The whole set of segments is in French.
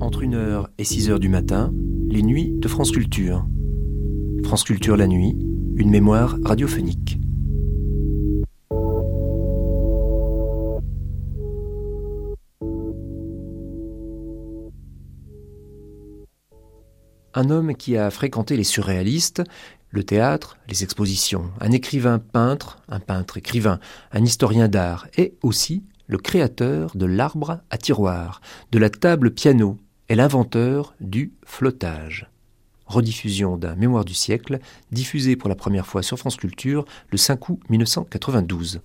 Entre 1h et 6h du matin, les nuits de France Culture. France Culture la nuit, une mémoire radiophonique. Un homme qui a fréquenté les surréalistes, le théâtre, les expositions, un écrivain peintre, un peintre écrivain, un historien d'art, et aussi le créateur de l'arbre à tiroir, de la table piano, et l'inventeur du flottage. Rediffusion d'un mémoire du siècle, diffusé pour la première fois sur France Culture le 5 août 1992.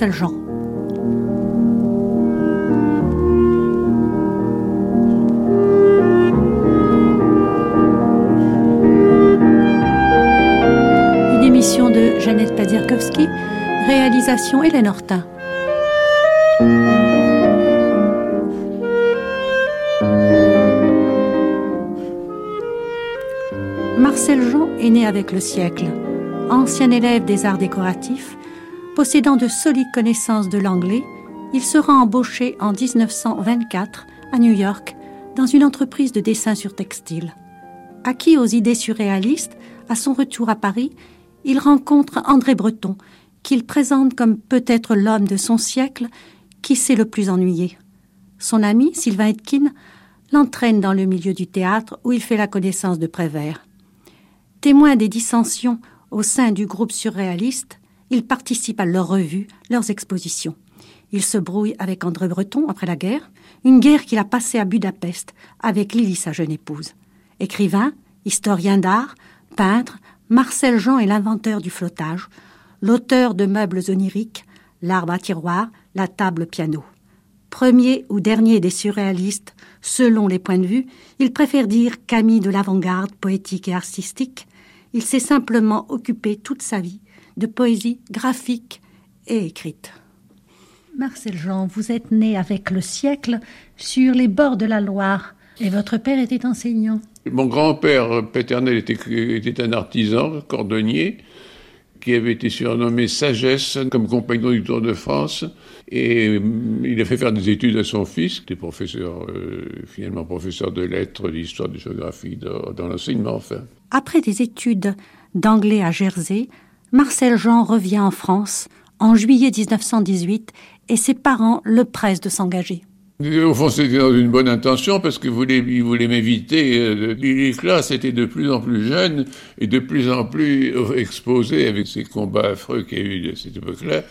Marcel Jean. Une émission de Jeannette Padzierkowski, réalisation Hélène Hortin. Marcel Jean est né avec le siècle. Ancien élève des arts décoratifs, possédant de solides connaissances de l'anglais, il sera embauché en 1924 à New York dans une entreprise de dessin sur textile. Acquis aux idées surréalistes, à son retour à Paris, il rencontre André Breton, qu'il présente comme peut-être l'homme de son siècle qui s'est le plus ennuyé. Son ami, Sylvain Etkin, l'entraîne dans le milieu du théâtre où il fait la connaissance de Prévert. Témoin des dissensions au sein du groupe surréaliste, il participe à leurs revues, leurs expositions. Il se brouille avec André Breton après la guerre, une guerre qu'il a passée à Budapest avec Lily, sa jeune épouse. Écrivain, historien d'art, peintre, Marcel Jean est l'inventeur du flottage, l'auteur de meubles oniriques, l'arbre à tiroir, la table piano. Premier ou dernier des surréalistes, selon les points de vue, il préfère dire qu'ami de l'avant-garde poétique et artistique, il s'est simplement occupé toute sa vie de poésie graphique et écrite. Marcel Jean, vous êtes né avec le siècle sur les bords de la Loire et votre père était enseignant. Mon grand-père paternel était, était, un artisan, cordonnier, qui avait été surnommé Sagesse comme compagnon du Tour de France. Et il a fait faire des études à son fils, qui était professeur, euh, finalement professeur de lettres, d'histoire, de géographie, dans, dans l'enseignement, enfin. Après des études d'anglais à Jersey, Marcel Jean revient en France en juillet 1918 et ses parents le pressent de s'engager. Au fond, c'était dans une bonne intention parce qu'il voulait, m'éviter. Les classes étaient de plus en plus jeunes et de plus en plus exposées avec ces combats affreux qu'il y a eu à cette époque-là.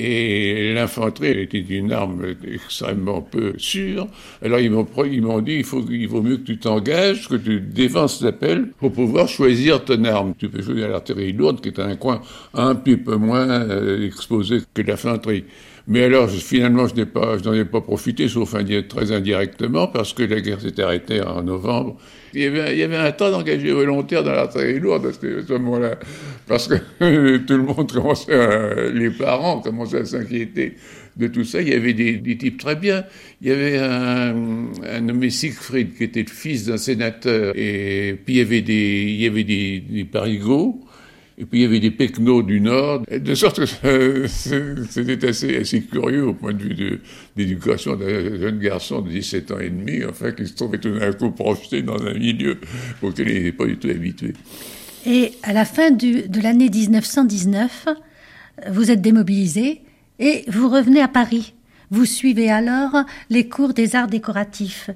Et l'infanterie était une arme extrêmement peu sûre. Alors ils m'ont, dit, il, faut, il vaut mieux que tu t'engages, que tu défenses l'appel pour pouvoir choisir ton arme. Tu peux choisir l'artillerie lourde, qui est un coin un petit peu moins euh, exposé que l'infanterie. Mais alors, finalement, je n'ai pas, je n'en ai pas profité, sauf très indirectement, parce que la guerre s'est arrêtée en novembre. Il y avait, il y avait un temps d'engagé volontaire dans l'artillerie lourde à ce moment-là, parce que tout le monde commençait, à, les parents commençaient à s'inquiéter de tout ça. Il y avait des, des, types très bien. Il y avait un, un nommé Siegfried qui était le fils d'un sénateur, et puis il y avait des, il des, des parigots. Et puis il y avait des pecnos du Nord, de sorte que c'était assez, assez curieux au point de vue d'éducation d'un jeune garçon de 17 ans et demi, enfin, qui se trouvait tout d'un coup projeté dans un milieu auquel il n'était pas du tout habitué. Et à la fin de l'année 1919, vous êtes démobilisé et vous revenez à Paris. Vous suivez alors les cours des arts décoratifs.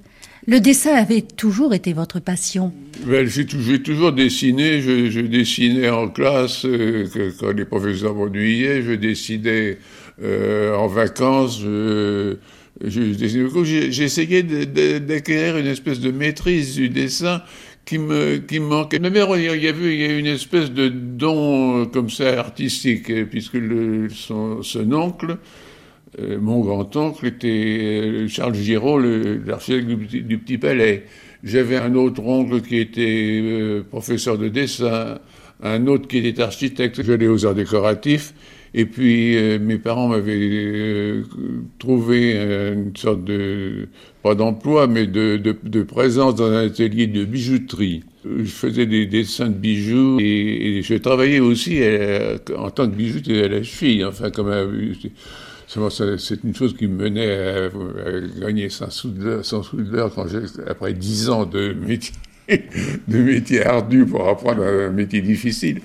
Le dessin avait toujours été votre passion. Ben, j'ai toujours dessiné. Je, dessinais en classe euh, quand les professeurs m'ennuyaient. Je dessinais euh, en vacances. Je, J'essayais d'acquérir une espèce de maîtrise du dessin qui me, qui manquait. Mais il y, a, il une espèce de don comme ça artistique, puisque son oncle euh, mon grand-oncle était euh, Charles Giraud, l'architecte du, Petit Palais. J'avais un autre oncle qui était euh, professeur de dessin, un autre qui était architecte. J'allais aux arts décoratifs. Et puis mes parents m'avaient trouvé une sorte de, pas d'emploi, mais de, présence dans un atelier de bijouterie. Je faisais des dessins de bijoux et, je travaillais aussi en tant que bijoutier à la cheville, enfin comme c'est une chose qui me menait à, gagner 100 sous de l'heure après 10 ans de métier, de métier ardu pour apprendre un métier difficile.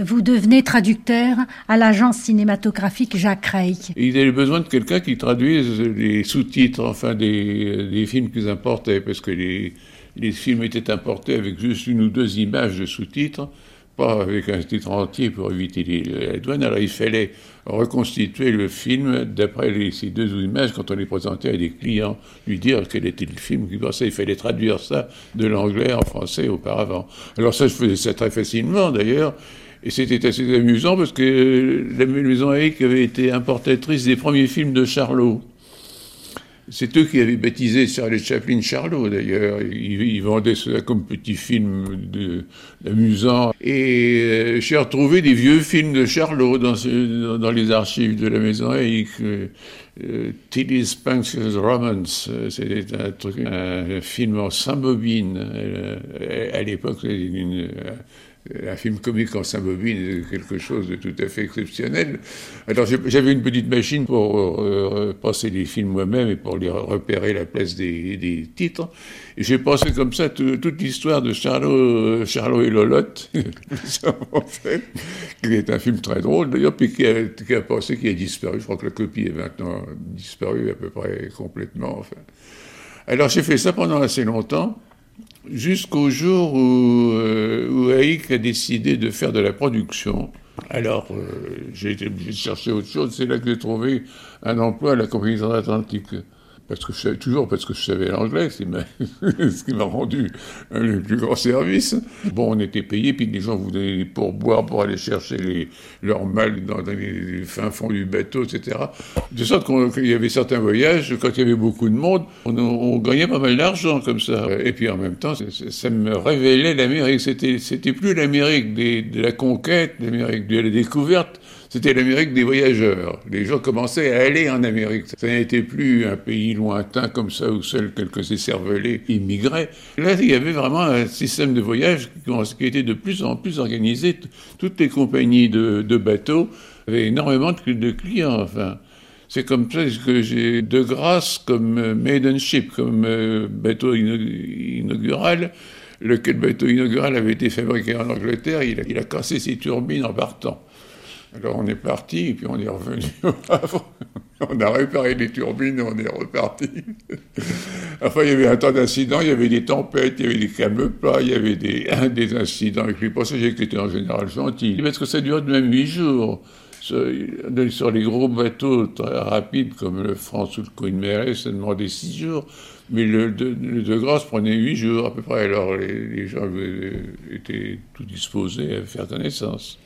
Vous devenez traducteur à l'agence cinématographique Jacques Rey. Il avait besoin de quelqu'un qui traduise les sous-titres, enfin des, des films qu'ils importaient, parce que les, les films étaient importés avec juste une ou deux images de sous-titres, pas avec un titre entier pour éviter les, douanes. Alors il fallait reconstituer le film d'après ces deux images quand on les présentait à des clients, lui dire quel était le film qu'il pensait. Il fallait traduire ça de l'anglais en français auparavant. Alors ça, je faisais ça très facilement d'ailleurs. Et c'était assez amusant parce que la Maison Eric avait été importatrice des premiers films de Charlot. C'est eux qui avaient baptisé Charlie Chaplin Charlot, d'ailleurs. Ils, vendaient cela comme petit film amusant. Et euh, j'ai retrouvé des vieux films de Charlot dans, les archives de la Maison Eric. Euh, Romance, c'était un, film en sans bobine. À l'époque, une euh, un film comique en symbobine est quelque chose de tout à fait exceptionnel. Alors j'avais une petite machine pour euh, passer les films moi-même et pour les repérer la place des, titres. Et j'ai pensé comme ça toute l'histoire de Charlot, Charlot et Lolotte, qui est un film très drôle d'ailleurs, puis qui a, qui a passé, a disparu. Je crois que la copie est maintenant disparue à peu près complètement. Enfin. Alors j'ai fait ça pendant assez longtemps jusqu'au jour où, euh, où Haïk a décidé de faire de la production. Alors, euh, j'ai été obligé de chercher autre chose. C'est là que j'ai trouvé un emploi à la Compagnie Transatlantique parce que je savais, toujours parce que je savais l'anglais, c'est ce qui m'a rendu le plus grand service. Bon, on était payé, puis les gens voulaient pour boire, pour aller chercher les, leurs mal dans, les, fins fonds du bateau, etc. De sorte qu'il y avait certains voyages, quand il y avait beaucoup de monde, on, gagnait pas mal d'argent comme ça. Et puis en même temps, ça, ça me révélait l'Amérique. C'était, c'était plus l'Amérique de la conquête, l'Amérique de la découverte, c'était l'Amérique des voyageurs. Les gens commençaient à aller en Amérique. Ça n'était plus un pays lointain comme ça où seuls quelques écervelés immigraient. Là, il y avait vraiment un système de voyage qui était de plus en plus organisé. Toutes les compagnies de, bateaux avaient énormément de, clients. Enfin, c'est comme ça que j'ai de grâce comme euh, maiden ship, comme euh, bateau inaugural. Lequel bateau inaugural avait été fabriqué en Angleterre, il a, il a cassé ses turbines en partant. Alors on est parti, et puis on est revenu On a réparé les turbines et on est reparti. enfin, il y avait un tas d'incidents, il y avait des tempêtes, il y avait des calmes plats, il y avait des, des incidents avec les passagers qui étaient en général gentils. Parce que ça durait de même huit jours? Sur, les gros bateaux très rapides comme le France ou le Queen Mary, ça demandait six jours. Mais le, de, grâce prenait huit jours à peu près. Alors les, les gens étaient tout disposés à faire connaissance.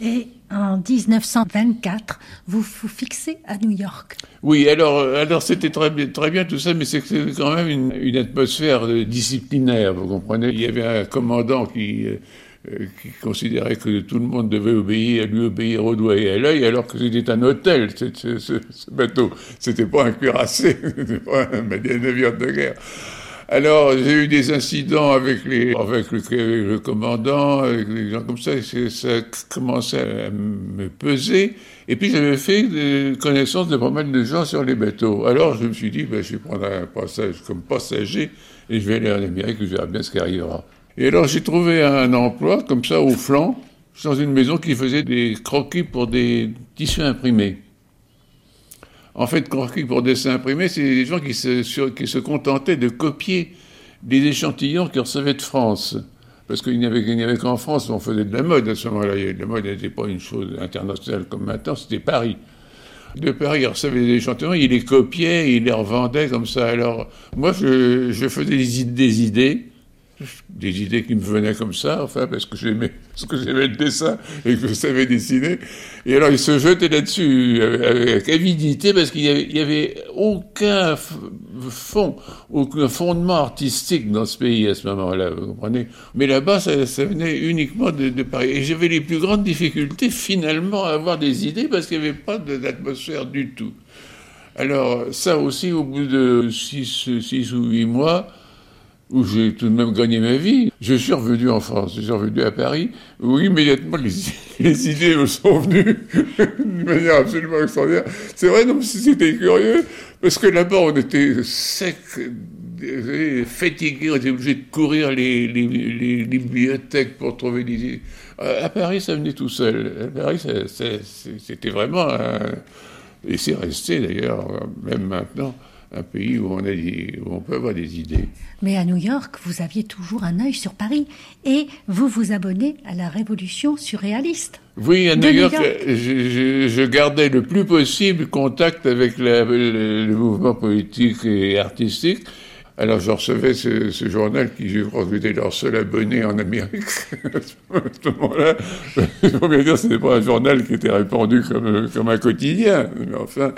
Et en 1924, vous vous fixez à New York. Oui, alors, alors c'était très, très bien tout ça, mais c'est quand même une, atmosphère disciplinaire, vous comprenez? Il y avait un commandant qui, euh, qui considérait que tout le monde devait obéir, lui obéir au doigt et à l'œil, alors que c'était un hôtel, ce, ce, ce bateau. C'était pas un cuirassé, c'était pas un navire de guerre. Alors, j'ai eu des incidents avec, les, avec le, commandant, avec des gens comme ça, et ça commençait à me peser. Et puis, j'avais fait connaissance de pas mal de gens sur les bateaux. Alors, je me suis dit, ben, je vais prendre un passage comme passager et je vais aller en Amérique, je verrai bien ce qui arrivera. Et alors, j'ai trouvé un emploi comme ça au flanc, dans une maison qui faisait des croquis pour des tissus imprimés. En fait, pour dessin imprimé, c'est des gens qui se, contentaient de copier des échantillons qu'ils recevaient de France. Parce qu'il n'y avait, qu'en France on faisait de la mode à ce moment-là. La mode n'était pas une chose internationale comme maintenant, c'était Paris. De Paris, ils recevaient des échantillons, ils les copiaient, ils les revendaient comme ça. Alors, moi, je, faisais des, idées des idées qui me venaient comme ça, enfin, parce que j'aimais, parce que j'aimais le dessin et que je savais dessiner. Et alors, il se jetait là-dessus avec avidité parce qu'il y avait, aucun fond, aucun fondement artistique dans ce pays à ce moment-là, vous comprenez. Mais là-bas, ça, venait uniquement de, de Paris. Et j'avais les plus grandes difficultés, finalement, à avoir des idées parce qu'il n'y avait pas d'atmosphère du tout. Alors, ça aussi, au bout de six, six ou huit mois, où j'ai tout de même gagné ma vie. Je suis revenu en France, je suis revenu à Paris, où immédiatement les, idées me sont venues d'une manière absolument extraordinaire. C'est vrai, non, c'était curieux, parce que là-bas on était sec, fatigué, on était obligé de courir les, les, les, bibliothèques pour trouver des idées. À Paris, ça venait tout seul. À Paris, c'était vraiment un... Et c'est resté d'ailleurs, même maintenant un pays où on, a où on peut avoir des idées. Mais à New York, vous aviez toujours un œil sur Paris et vous vous abonnez à la révolution surréaliste. Oui, à New York, Je, je, gardais le plus possible contact avec la, le, le, mouvement politique et artistique. Alors je recevais ce, ce journal qui, je crois, était leur seul abonné en Amérique. à ce moment-là, bien dire, ce n'était pas un journal qui était répandu comme, comme un quotidien. Mais enfin,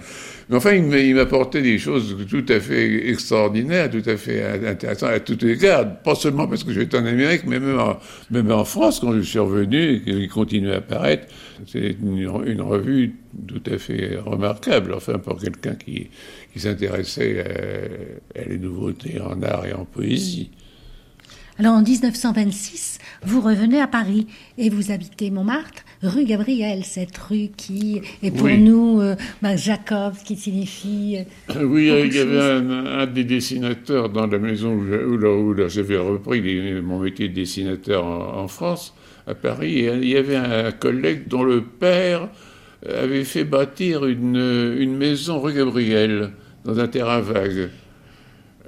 mais enfin, il m'apportait des choses tout à fait extraordinaires, tout à fait intéressantes à tous égards. Pas seulement parce que j'étais en Amérique, mais même en, France, quand je suis revenu qu'il continuait à apparaître. C'est une, revue tout à fait remarquable, enfin, pour quelqu'un qui, s'intéressait à les nouveautés en art et en poésie. Alors en 1926, vous revenez à Paris et vous habitez Montmartre, rue Gabriel, cette rue qui est pour oui. nous euh, ben, Jacob, qui signifie. Euh, oui, il y avait un, un, des dessinateurs dans la maison où, où, où j'avais repris les, mon métier de dessinateur en, en, France, à Paris, et il y avait un collègue dont le père avait fait bâtir une, une maison rue Gabriel, dans un terrain vague.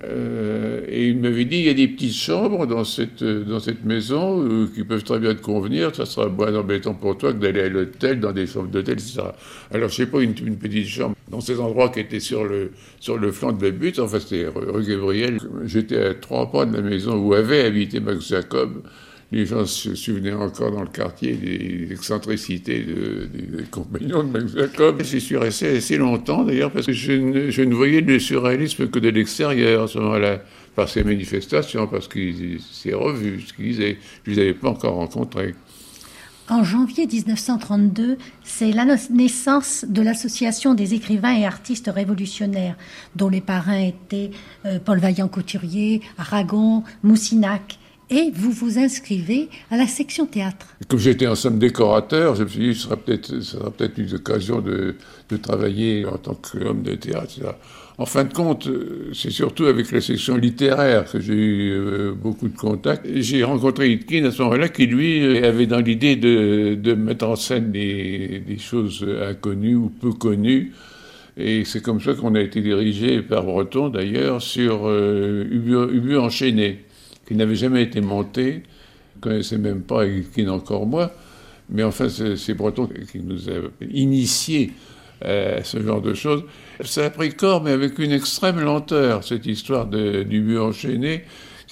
Euh, et il m'avait dit il y a des petites chambres dans cette, dans cette maison euh, qui peuvent très bien te convenir, ça sera moins embêtant pour toi que d'aller à l'hôtel, dans des chambres d'hôtel, etc. Alors, je sais pas, une, une, petite chambre dans ces endroits qui étaient sur le, sur le flanc de la butte, enfin, c'était rue Gabriel. J'étais à trois pas de la maison où avait habité Max Jacob les gens se souvenaient encore dans le quartier des excentricités de, des compagnons de Max Jacob. J'y suis resté assez longtemps d'ailleurs parce que je ne, je ne, voyais le surréalisme que de l'extérieur à ce moment-là, par ces manifestations, parce qu'il s'est revu, ce qu'ils disaient. Je ne les avais pas encore rencontrés. En janvier 1932, c'est la naissance de l'Association des écrivains et artistes révolutionnaires, dont les parrains étaient euh, Paul Vaillant-Couturier, Aragon, Moussinac et vous vous inscrivez à la section théâtre. Comme j'étais en somme décorateur, je me suis dit ce sera peut-être peut une occasion de, travailler en tant qu'homme de théâtre. En fin de compte, c'est surtout avec la section littéraire que j'ai eu euh, beaucoup de contacts. J'ai rencontré Hitkin à ce moment-là qui, lui, avait dans l'idée de, mettre en scène des, choses inconnues ou peu connues. Et c'est comme ça qu'on a été dirigé par Breton, d'ailleurs, sur euh, Ubu enchaîné qui n'avait jamais été monté, connaissait même pas Elkin encore moi, mais enfin c'est Breton qui nous a initiés à ce genre de choses. Ça a pris corps, mais avec une extrême lenteur, cette histoire de, du but enchaîné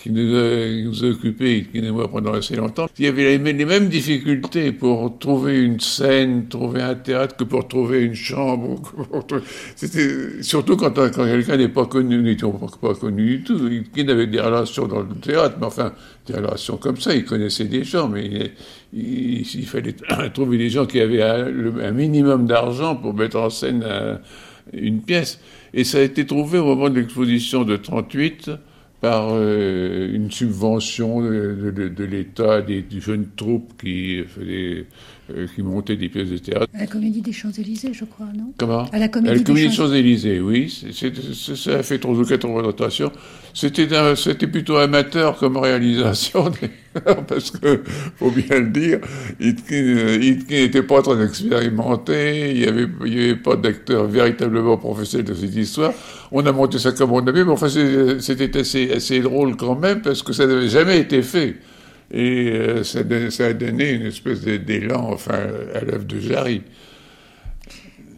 qui nous qui nous a occupés, qui nous a pendant assez longtemps. Il y avait les, mêmes difficultés pour trouver une scène, trouver un théâtre que pour trouver une chambre. C'était surtout quand, quelqu'un n'est pas connu, n'était pas, connu du tout, qui avait des relations dans le théâtre, mais enfin des relations comme ça, il connaissait des gens, mais il, fallait trouver des gens qui avaient un, minimum d'argent pour mettre en scène un, une pièce. Et ça a été trouvé au moment de l'exposition de 38 par euh, une subvention de, l'État des, des, jeunes troupes qui, faisaient, euh, qui montaient des pièces de théâtre. À la Comédie des Champs-Élysées, je crois, non? Comment? À la Comédie, à la comédie des Champs-Élysées, oui. C ça a fait trois ou quatre représentations. C'était plutôt amateur comme réalisation, parce que, faut bien le dire, Hitkin n'était pas très expérimenté, il n'y avait, il y avait pas d'acteur véritablement professionnel de cette histoire. On a monté ça comme on avait, mais enfin c'était assez, assez drôle quand même, parce que ça n'avait jamais été fait. Et euh, ça, ça, a donné une espèce d'élan, enfin, à l'œuvre de Jarry.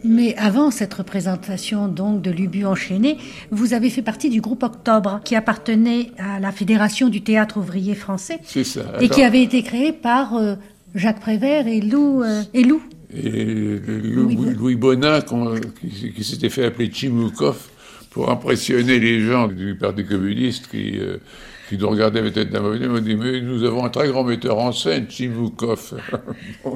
Mais avant cette représentation donc de l'Ubu enchaîné, vous avez fait partie du groupe Octobre, qui appartenait à la Fédération du théâtre ouvrier français. C'est ça. Et qui avait été créé par euh, Jacques Prévert et Lou. Euh, et Lou. Et Louis, Louis Bonin, qui, qui s'était fait appeler Chimoukov pour impressionner les gens du Parti communiste qui, euh, qui nous regardaient avec tête d'un m'ont dit Mais nous avons un très grand metteur en scène, Chimoukov.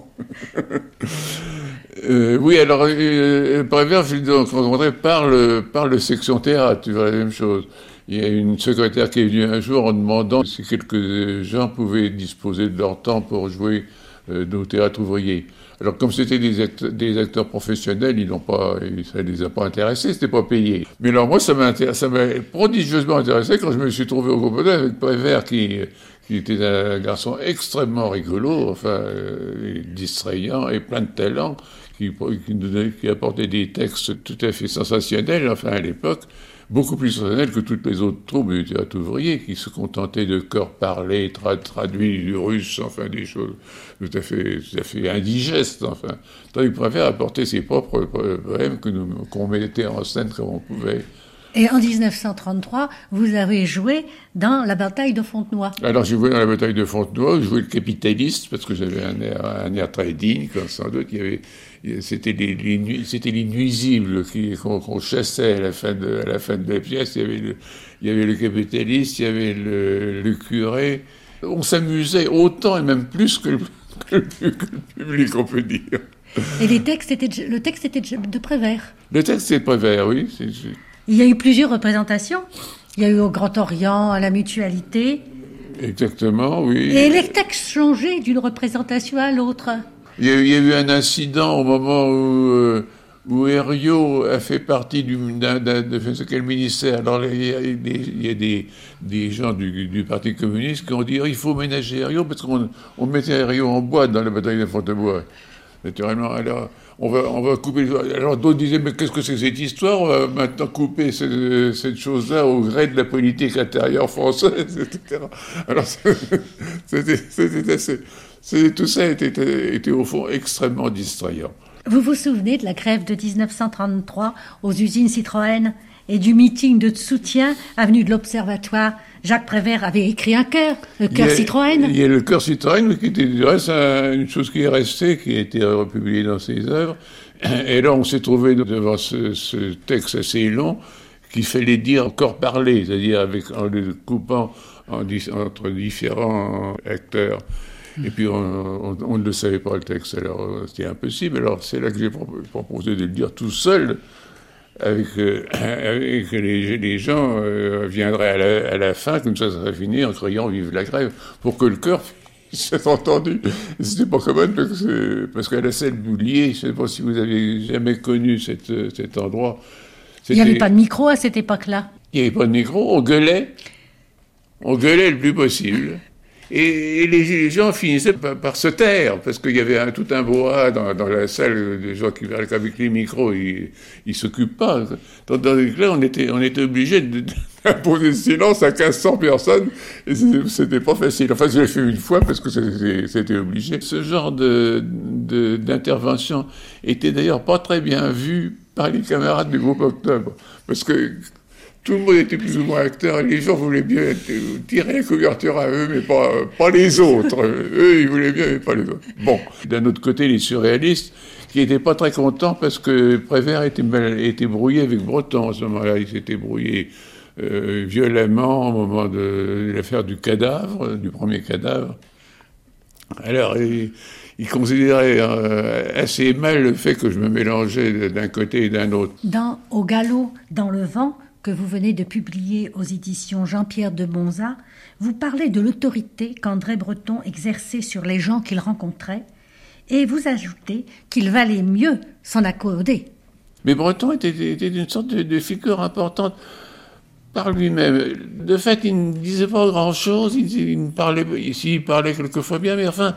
Euh, oui, alors, euh, Prévert, donc, rencontré par le, par le section théâtre, tu vois la même chose. Il y a une secrétaire qui est venue un jour en demandant si quelques gens pouvaient disposer de leur temps pour jouer euh, nos théâtres ouvriers. Alors, comme c'était des, acteurs, professionnels, ils n'ont pas, ça les a pas intéressés, c'était pas payé. Mais alors, moi, ça m'a, prodigieusement intéressé quand je me suis trouvé au groupe avec Prévert qui, qui était un garçon extrêmement rigolo, enfin, euh, distrayant et plein de talent qui, qui, apportait des textes tout à fait sensationnels, enfin à l'époque, beaucoup plus sensationnels que toutes les autres troupes du théâtre ouvrier, qui se contentaient de corps parlés, traduits du russe, enfin des choses tout à fait, tout à fait indigestes, enfin. il préfère apporter ses propres poèmes qu'on mettait en scène comme on pouvait. Et en 1933, vous avez joué dans la bataille de Fontenoy. Alors j'ai joué dans la bataille de Fontenoy, je jouais le capitaliste parce que j'avais un air, un air très digne, comme sans doute. Il y avait c'était les, c'était les nuisibles qu'on chassait à la fin de, à la fin de la pièce. Il y avait le, il y avait le capitaliste, il y avait le, curé. On s'amusait autant et même plus que le, public, on peut dire. Et les textes étaient, le texte était de Prévert. Le texte était de Prévert, oui. Il y a eu plusieurs représentations. Il y a eu au Grand Orient, à la Mutualité. Exactement, oui. Et les textes changeaient d'une représentation à l'autre. Il y, a, eu un incident au moment où, euh, Herriot a fait partie du, d'un, de qu'est le ministère. Alors il y a, des, gens du, Parti communiste qui ont dit il faut ménager Herriot parce qu'on on mettait Herriot en boîte dans la bataille de Fontebois. Naturellement, alors on va, on va couper. Alors d'autres disaient mais qu'est-ce que c'est cette histoire? On va maintenant couper cette, chose-là au gré de la politique intérieure française, etc. Alors tout ça était, était au fond extrêmement distrayant. Vous vous souvenez de la grève de 1933 aux usines Citroën et du meeting de soutien avenue de l'Observatoire Jacques Prévert avait écrit un chœur, le chœur Citroën. Il y a le chœur Citroën qui était du reste une chose qui est restée, qui a été republiée dans ses œuvres. Et là, on s'est trouvé devant ce, ce, texte assez long qu'il fallait dire encore parler, c'est-à-dire avec en le coupant en, entre différents acteurs. Et puis on, ne le savait pas le texte, alors euh, c'était impossible. Alors c'est là que j'ai proposé de le dire tout seul, avec, euh, avec les, les, gens euh, viendraient à la, à la, fin, comme ça ça serait fini, en criant Vive la grève, pour que le cœur s'est entendu. C'était pas commun parce qu'à la salle Boulier, je ne sais pas si vous avez jamais connu cette, cet endroit. Il n'y avait pas de micro à cette époque-là? Il n'y avait pas de micro, on gueulait. On gueulait le plus possible. Et, les gens finissaient par, se taire, parce qu'il y avait tout un bois dans, la salle, des gens qui avec les micros, ils ne s'occupent pas. Tandis que là, on était, obligé d'imposer le silence à 1500 personnes, et c'était pas facile. Enfin, je l'ai fait une fois, parce que c'était obligé. Ce genre d'intervention de, était d'ailleurs pas très bien vu par les camarades du groupe Octobre, parce que tout le monde était plus ou moins acteur et les gens voulaient bien tirer la couverture à eux, mais pas, pas les autres. eux, ils voulaient bien, mais pas les autres. Bon. D'un autre côté, les surréalistes, qui n'étaient pas très contents parce que Prévert était, était brouillé avec Breton à ce moment-là. Il s'était brouillé euh, violemment au moment de, l'affaire du cadavre, du premier cadavre. Alors, il, il considérait euh, assez mal le fait que je me mélangeais d'un côté et d'un autre. Dans Au galop, dans le vent, que vous venez de publier aux éditions Jean-Pierre de Bonza, vous parlez de l'autorité qu'André Breton exerçait sur les gens qu'il rencontrait, et vous ajoutez qu'il valait mieux s'en accorder. Mais Breton était, une sorte de, figure importante par lui-même. De fait, il ne disait pas grand-chose, il, parlait, ici, il parlait quelquefois bien, mais enfin,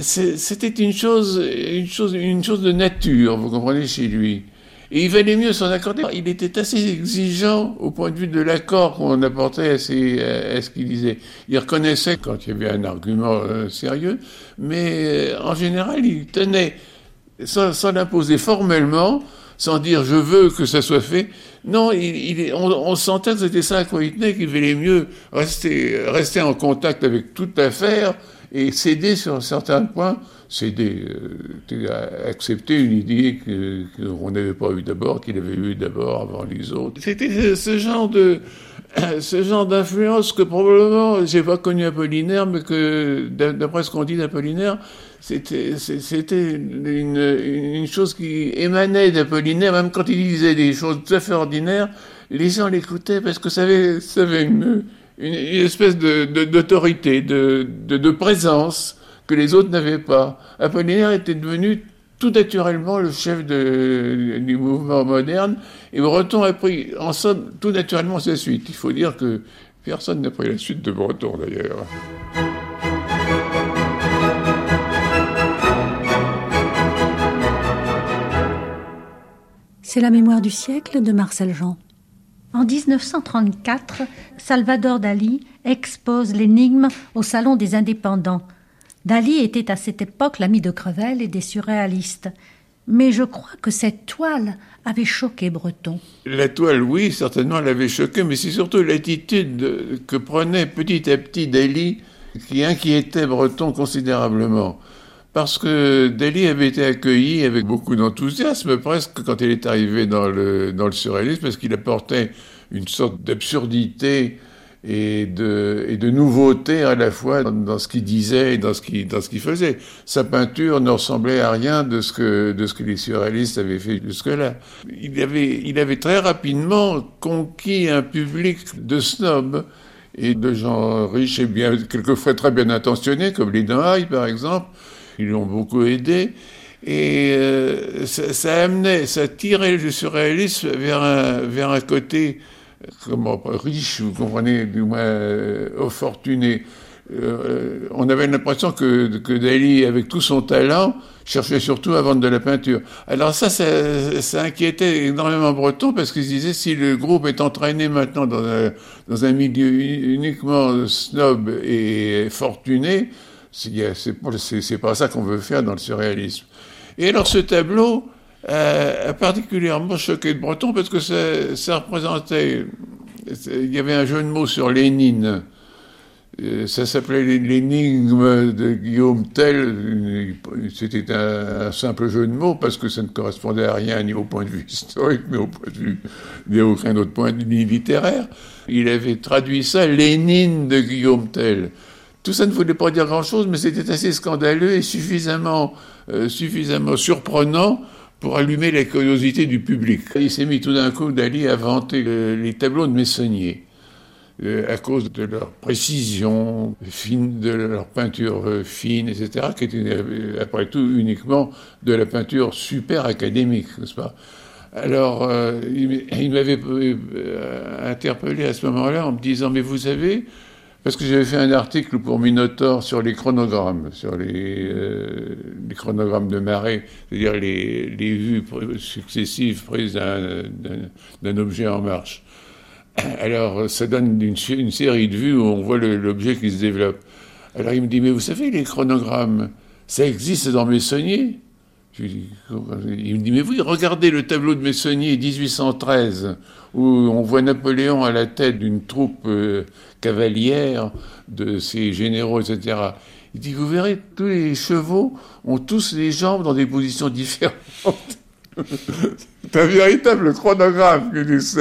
c'était une chose, une, chose, une chose de nature, vous comprenez, chez lui. Et il valait mieux s'en accorder. Il était assez exigeant au point de vue de l'accord qu'on apportait à, ce qu'il disait. Il reconnaissait quand il y avait un argument euh, sérieux, mais euh, en général, il tenait sans, l'imposer formellement, sans dire je veux que ça soit fait. Non, on, sentait que c'était ça à quoi il tenait, qu'il valait mieux rester, rester en contact avec toute l'affaire et céder sur certains points, céder, euh, accepter une idée qu'on n'avait pas eue d'abord, qu'il avait eue d'abord avant les autres. C'était ce genre de, ce genre d'influence que probablement, j'ai pas connu Apollinaire, mais que d'après ce qu'on dit d'Apollinaire, c'était, une, une, chose qui émanait d'Apollinaire, même quand il disait des choses tout à fait ordinaires, les gens l'écoutaient parce que ça avait, ça avait une, une, espèce d'autorité, de, de, de, présence que les autres n'avaient pas. Apollinaire était devenu tout naturellement le chef du mouvement moderne, et Breton a pris, en somme, tout naturellement sa suite. Il faut dire que personne n'a pris la suite de Breton, d'ailleurs. C'est la mémoire du siècle de Marcel Jean. En 1934, Salvador Dali expose l'énigme au Salon des indépendants. Dali était à cette époque l'ami de Crevel et des surréalistes. Mais je crois que cette toile avait choqué Breton. La toile, oui, certainement, elle avait choqué, mais c'est surtout l'attitude que prenait petit à petit Dali qui inquiétait Breton considérablement parce que Dali avait été accueilli avec beaucoup d'enthousiasme presque quand il est arrivé dans le, dans le surréalisme, parce qu'il apportait une sorte d'absurdité et de, et de nouveauté à la fois dans, ce qu'il disait et dans ce qu'il dans faisait. Sa peinture ne ressemblait à rien de ce que de ce que les surréalistes avaient fait jusque-là. Il avait il avait très rapidement conquis un public de snobs et de gens riches et bien quelquefois très bien intentionnés comme les Haï par exemple ils l'ont beaucoup aidé. Et euh, ça, ça, amenait, ça tirait le surréalisme vers un, vers un côté comment, riche, vous comprenez, du moins euh, fortuné. Euh, on avait l'impression que, que Dali, avec tout son talent, cherchait surtout à vendre de la peinture. Alors ça, ça, ça inquiétait énormément Breton parce qu'il se disait si le groupe est entraîné maintenant dans un, dans un milieu uniquement snob et fortuné, c'est pas ça qu'on veut faire dans le surréalisme. Et alors ce tableau a particulièrement choqué de Breton parce que ça, représentait, il y avait un jeu de mots sur Lénine. Euh, ça s'appelait l'énigme de Guillaume Tell. C'était un, simple jeu de mots parce que ça ne correspondait à rien ni au point de vue historique, mais au point de vue, ni aucun autre point de vue littéraire. Il avait traduit ça, Lénine de Guillaume Tell. Tout ça ne voulait pas dire grand-chose, mais c'était assez scandaleux et suffisamment, euh, suffisamment surprenant pour allumer la curiosité du public. Il s'est mis tout d'un coup, Dali, à vanter les tableaux de Messonnier. Euh, à cause de leur précision fine, de leur peinture euh, fine, etc., qui était après tout uniquement de la peinture super académique, n'est-ce pas? Alors, il m'avait interpellé à ce moment-là en me disant, mais vous savez, parce que j'avais fait un article pour Minotaur sur les chronogrammes, sur les, euh, chronogrammes de marée, c'est-à-dire les, les, vues successives prises d'un objet en marche. Alors, ça donne une, une, série de vues où on voit l'objet qui se développe. Alors, il me dit, mais vous savez, les chronogrammes, ça existe dans Messonnier il me dit, mais oui, regardez le tableau de Messonnier 1813, où on voit Napoléon à la tête d'une troupe euh, cavalière de ses généraux, etc. Il dit, vous verrez, tous les chevaux ont tous les jambes dans des positions différentes. C'est un véritable chronogramme que dit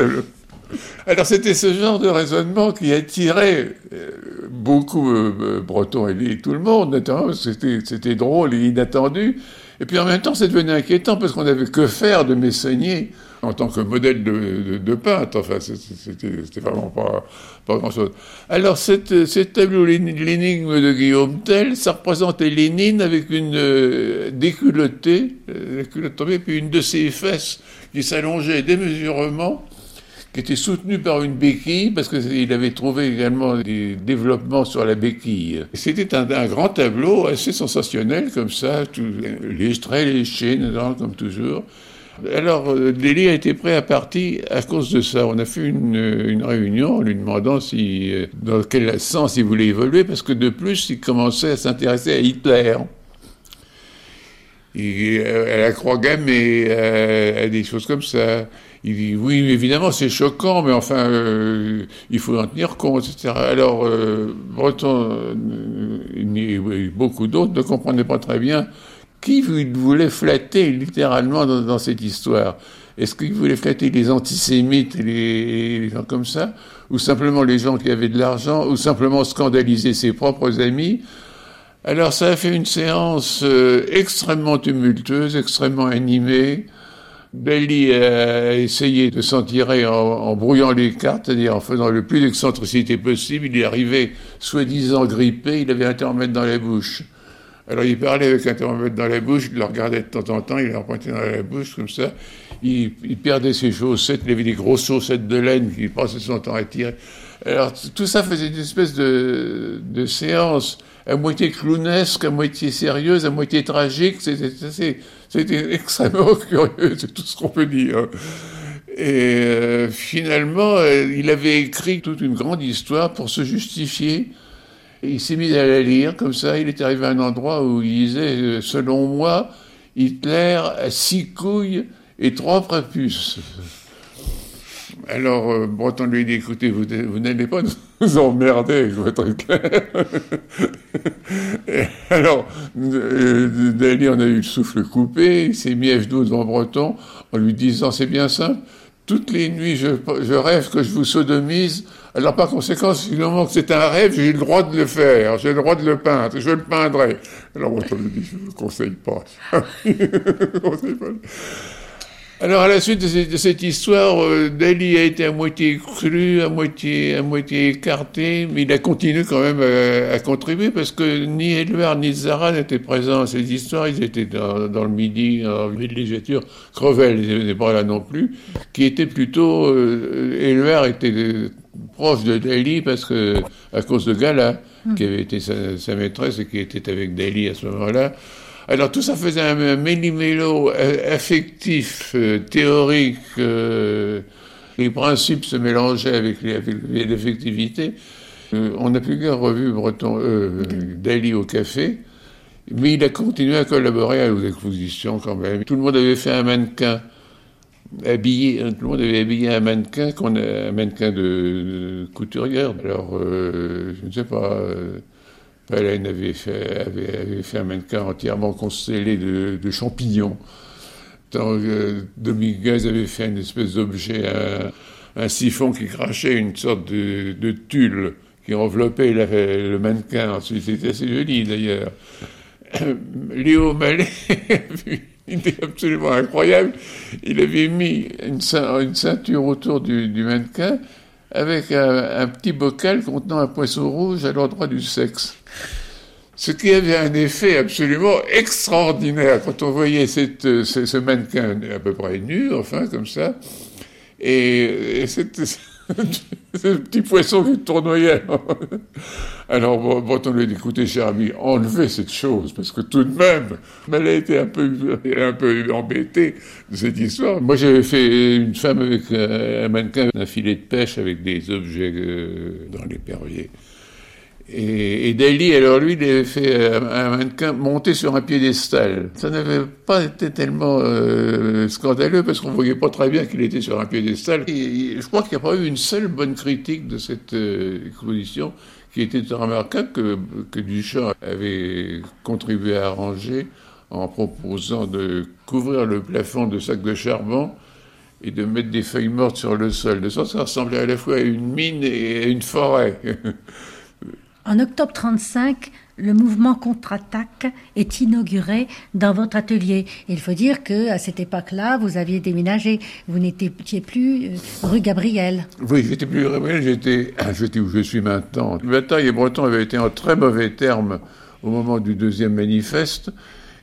Alors c'était ce genre de raisonnement qui attirait euh, beaucoup euh, Breton et tout le monde, notamment c'était drôle et inattendu. Et puis en même temps, c'est devenu inquiétant parce qu'on n'avait que faire de Messonnier en tant que modèle de, peintre. Enfin, c'était vraiment pas, grand-chose. Alors, cette, tableau, l'énigme de Guillaume Tell, ça représentait Lénine avec une euh, déculottée, euh, culotte tombée, puis une de ses fesses qui s'allongeait démesurément qui était soutenu par une béquille, parce qu'il avait trouvé également des développements sur la béquille. C'était un, grand tableau assez sensationnel, comme ça, les traits léchés, comme toujours. Alors, Lélie a été prêt à partir à cause de ça. On a fait une, une réunion en lui demandant si, dans quel sens il voulait évoluer, parce que de plus, il commençait à s'intéresser à Hitler. il, à la croix gammée, à, des choses comme ça. Il dit oui, évidemment, c'est choquant, mais enfin, euh, il faut en tenir compte, etc. Alors, euh, Breton euh, et beaucoup d'autres ne comprenaient pas très bien qui voulait flatter littéralement dans, cette histoire? Est-ce qu'il voulait flatter les antisémites et les, gens comme ça, ou simplement les gens qui avaient de l'argent, ou simplement scandaliser ses propres amis? Alors ça a fait une séance euh, extrêmement tumultueuse, extrêmement animée. Belli a essayé de s'en tirer en, brouillant les cartes, c'est-à-dire en faisant le plus d'excentricité possible. Il est arrivé soi-disant grippé, il avait un thermomètre dans la bouche. Alors il parlait avec un thermomètre dans la bouche, il le regardait de temps en temps, il le repointait dans la bouche comme ça. Il, perdait ses chaussettes, il avait des grosses chaussettes de laine qu'il passait son temps à tirer. Alors tout ça faisait une espèce de, de séance à moitié clownesque, à moitié sérieuse, à moitié tragique. C'était extrêmement curieux, c'est tout ce qu'on peut dire. Et euh, finalement, euh, il avait écrit toute une grande histoire pour se justifier. Il s'est mis à la lire comme ça. Il est arrivé à un endroit où il disait, euh, selon moi, Hitler a six couilles et trois prépuces. Alors, euh, Breton lui dit, écoutez, vous, n'allez pas nous emmerder avec votre clair. alors, euh, Dali en a eu le souffle coupé, il s'est mis à genoux devant Breton en lui disant, c'est bien simple, toutes les nuits, je, rêve que je vous sodomise. Alors, par conséquent, si que c'est un rêve, j'ai le droit de le faire, j'ai le droit de le peindre, je le peindrai. Alors, Breton lui dit, je ne conseille pas. Alors, à la suite de cette, histoire, euh, Dali a été à moitié cru, à moitié, à moitié écarté, mais il a continué quand même à, contribuer parce que ni Éluard ni Zara n'étaient présents à ces histoires. Ils étaient dans, le Midi, en villégiature. Crevel n'était pas là non plus, qui était plutôt. Euh, Éluard était proche de Dali parce que, à cause de Gala, qui avait été sa, maîtresse et qui était avec Dali à ce moment-là. Alors tout ça faisait un, méli-mélo affectif, euh, théorique. Euh, les principes se mélangeaient avec l'effectivité. Euh, on n'a plus qu'un revu Breton, Dali au café, mais il a continué à collaborer aux expositions quand même. Tout le monde avait fait un mannequin habillé, tout le monde avait habillé un mannequin, qu'on un mannequin de, couturière. Alors, je ne sais pas. Palaine avait fait, avait, fait un mannequin entièrement constellé de, champignons. Tant que Dominguez avait fait une espèce d'objet, un, siphon qui crachait une sorte de, tulle qui enveloppait le mannequin. C'était assez joli d'ailleurs. Léo Mallet, il était absolument incroyable. Il avait mis une, ceinture autour du mannequin avec un, petit bocal contenant un poisson rouge à l'endroit du sexe. Ce qui avait un effet absolument extraordinaire quand on voyait cette, ce, mannequin à peu près nu, enfin comme ça, et, et cette, ce petit poisson qui tournoyait. Alors Breton lui a dit, écoutez, cher ami, enlevez cette chose, parce que tout de même, elle a été un peu, un peu embêtée de cette histoire. Moi, j'avais fait une femme avec un mannequin, un filet de pêche avec des objets euh, dans l'épervier. Et, et alors lui, il avait fait un, mannequin monté sur un piédestal. Ça n'avait pas été tellement euh, scandaleux parce qu'on voyait pas très bien qu'il était sur un piédestal. Et, je crois qu'il n'y a pas eu une seule bonne critique de cette euh, exposition qui était remarquable que, que Duchamp avait contribué à arranger en proposant de couvrir le plafond de sacs de charbon et de mettre des feuilles mortes sur le sol, de sorte que ça ressemblait à la fois à une mine et à une forêt. En octobre 1935, le mouvement contre-attaque est inauguré dans votre atelier. Il faut dire que à cette époque-là, vous aviez déménagé. Vous n'étiez plus euh, rue Gabriel. Oui, j'étais plus rue Gabriel. J'étais, où je suis maintenant. Bataille et Breton avaient été en très mauvais termes au moment du deuxième manifeste.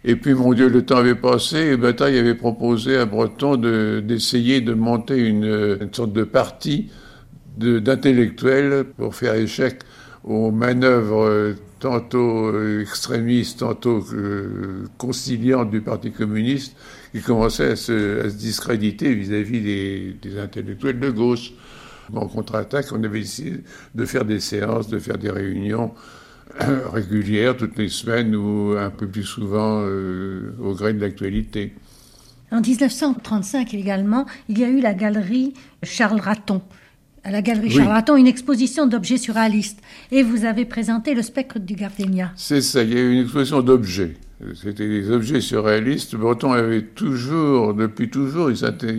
Et puis, mon Dieu, le temps avait passé et Bataille avait proposé à Breton d'essayer de, monter une, une sorte de parti d'intellectuels pour faire échec aux manœuvres euh, tantôt euh, extrémistes, tantôt euh, conciliantes du Parti communiste, qui commençaient à se, discréditer vis-à-vis des, intellectuels de gauche. En contre-attaque, on avait essayé de faire des séances, de faire des réunions régulière, toutes les semaines ou un peu plus souvent au gré de l'actualité. En 1935 également, il y a eu la galerie Charles Raton. À la galerie Charles Raton, une exposition d'objets surréalistes. Et vous avez présenté le spectre du gardenia. C'est ça, il y a eu une exposition d'objets. C'était des objets surréalistes. Breton avait toujours, depuis toujours, il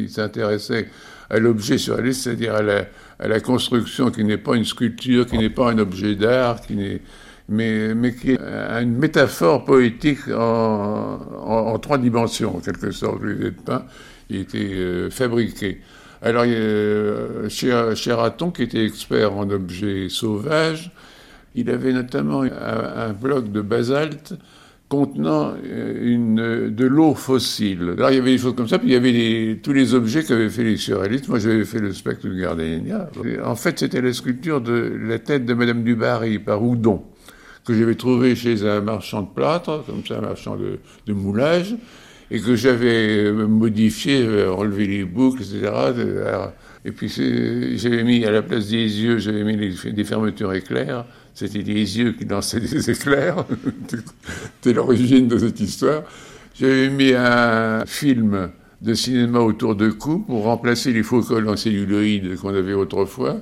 s'intéressait à l'objet surréaliste, c'est-à-dire à la, à la, construction qui n'est pas une sculpture, qui n'est pas un objet d'art, qui n'est mais, mais qui est une métaphore poétique en, en, trois dimensions, en quelque sorte. Peint, il était euh, fabriqué. Alors, il y a, chez, Raton, qui était expert en objets sauvages, il avait notamment un, bloc de basalte contenant euh, de l'eau fossile. Alors il y avait des choses comme ça, puis il y avait tous les objets qu'avaient fait les surréalistes. Moi j'avais fait le spectre du Gardenia. En fait c'était la sculpture de la tête de Madame du Barry par Houdon que j'avais trouvé chez un marchand de plâtre, comme ça, un marchand de, de moulage, et que j'avais modifié, enlevé les boucles, etc. Et puis j'avais mis à la place des yeux, j'avais mis des fermetures éclairs. C'était des yeux qui dansaient des éclairs. C'était l'origine de cette histoire. J'avais mis un film de cinéma autour de coups pour remplacer les faux cols en celluloïde qu'on avait autrefois.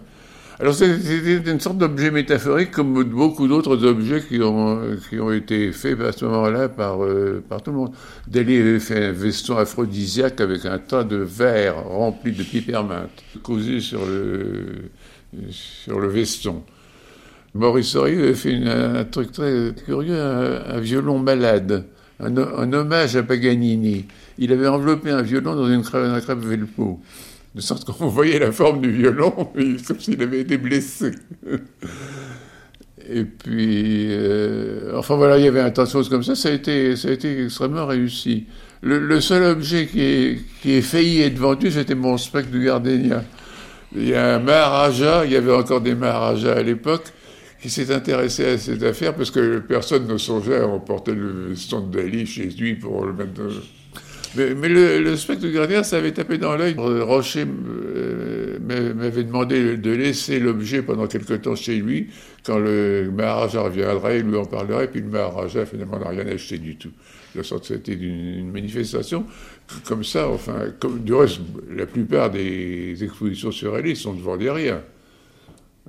Alors c'était une sorte d'objet métaphorique comme beaucoup d'autres objets qui ont, qui ont été faits à ce moment-là par, euh, par tout le monde. Dali avait fait un veston aphrodisiaque avec un tas de verre rempli de piperminte causé sur le, sur le veston. Maurice Aurier avait fait un truc très curieux, un, violon malade, un, hommage à Paganini. Il avait enveloppé un violon dans une crêpe, une crêpe Velpo de sorte qu'on voyait la forme du violon, comme s'il avait été blessé. Et puis, euh, enfin voilà, il y avait un tas de choses comme ça, ça a été, ça a été extrêmement réussi. Le, seul objet qui est, qui est failli être vendu, c'était mon spectre du Gardenia. Il y a un Maharaja, il y avait encore des Maharajas à l'époque, qui s'est intéressé à cette affaire parce que personne ne songeait à emporter le stand d'Ali chez lui pour le mettre dans mais, le, spectre gardien, ça avait tapé dans l'œil. Rocher euh, m'avait demandé de laisser l'objet pendant quelque temps chez lui. Quand le Maharaja reviendrait, il lui en parlerait. Puis le Maharaja, finalement, n'a rien acheté du tout. De sorte que c'était une, manifestation. Comme ça, enfin, comme, du reste, la plupart des expositions surréalistes sont ne vendait rien.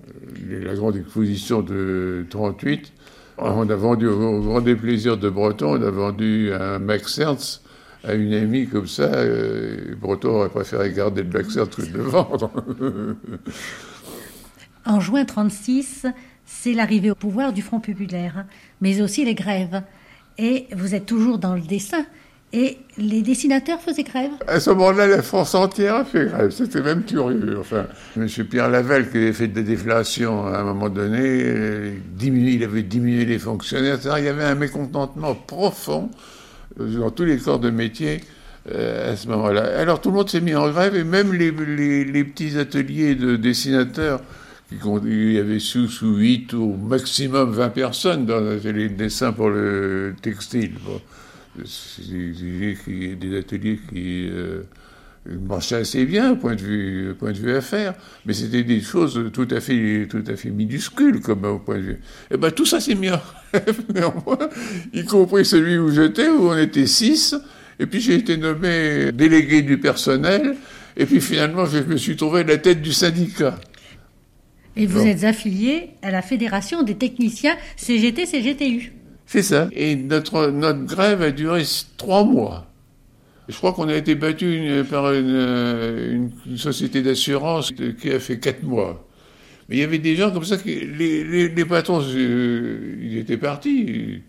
Euh, la grande exposition de 38, on a vendu au grand déplaisir de Breton, on a vendu un Max Ernst à une amie comme ça, euh, Breton aurait préféré garder le Baxter que de le vendre. en juin 36, c'est l'arrivée au pouvoir du Front populaire, mais aussi les grèves. Et vous êtes toujours dans le dessin. Et les dessinateurs faisaient grève? À ce moment-là, la France entière a fait grève. C'était même curieux. Enfin, M. Pierre Lavelle, qui avait fait des déflations à un moment donné, il avait diminué les fonctionnaires, Il y avait un mécontentement profond dans tous les corps de métier euh, à ce moment-là. Alors tout le monde s'est mis en grève et même les, petits ateliers de dessinateurs, qui, il y avait sous, sous 8 ou maximum 20 personnes dans les ateliers de dessin pour le textile. C'est des, ateliers qui euh, marchaient assez bien au point de vue, point de vue affaires, mais c'était des choses tout à fait, tout à fait minuscules comme au point de vue. Eh ben tout ça s'est mis en néanmoins, y compris celui où j'étais, où on était six, et puis j'ai été nommé délégué du personnel, et puis finalement je me suis trouvé à la tête du syndicat. Et vous êtes affilié à la Fédération des techniciens CGT-CGTU. C'est ça. Et notre, notre grève a duré trois mois. Je crois qu'on a été battu par une, une société d'assurance qui a fait quatre mois. Mais il y avait des gens comme ça, les, patrons, euh, ils étaient partis.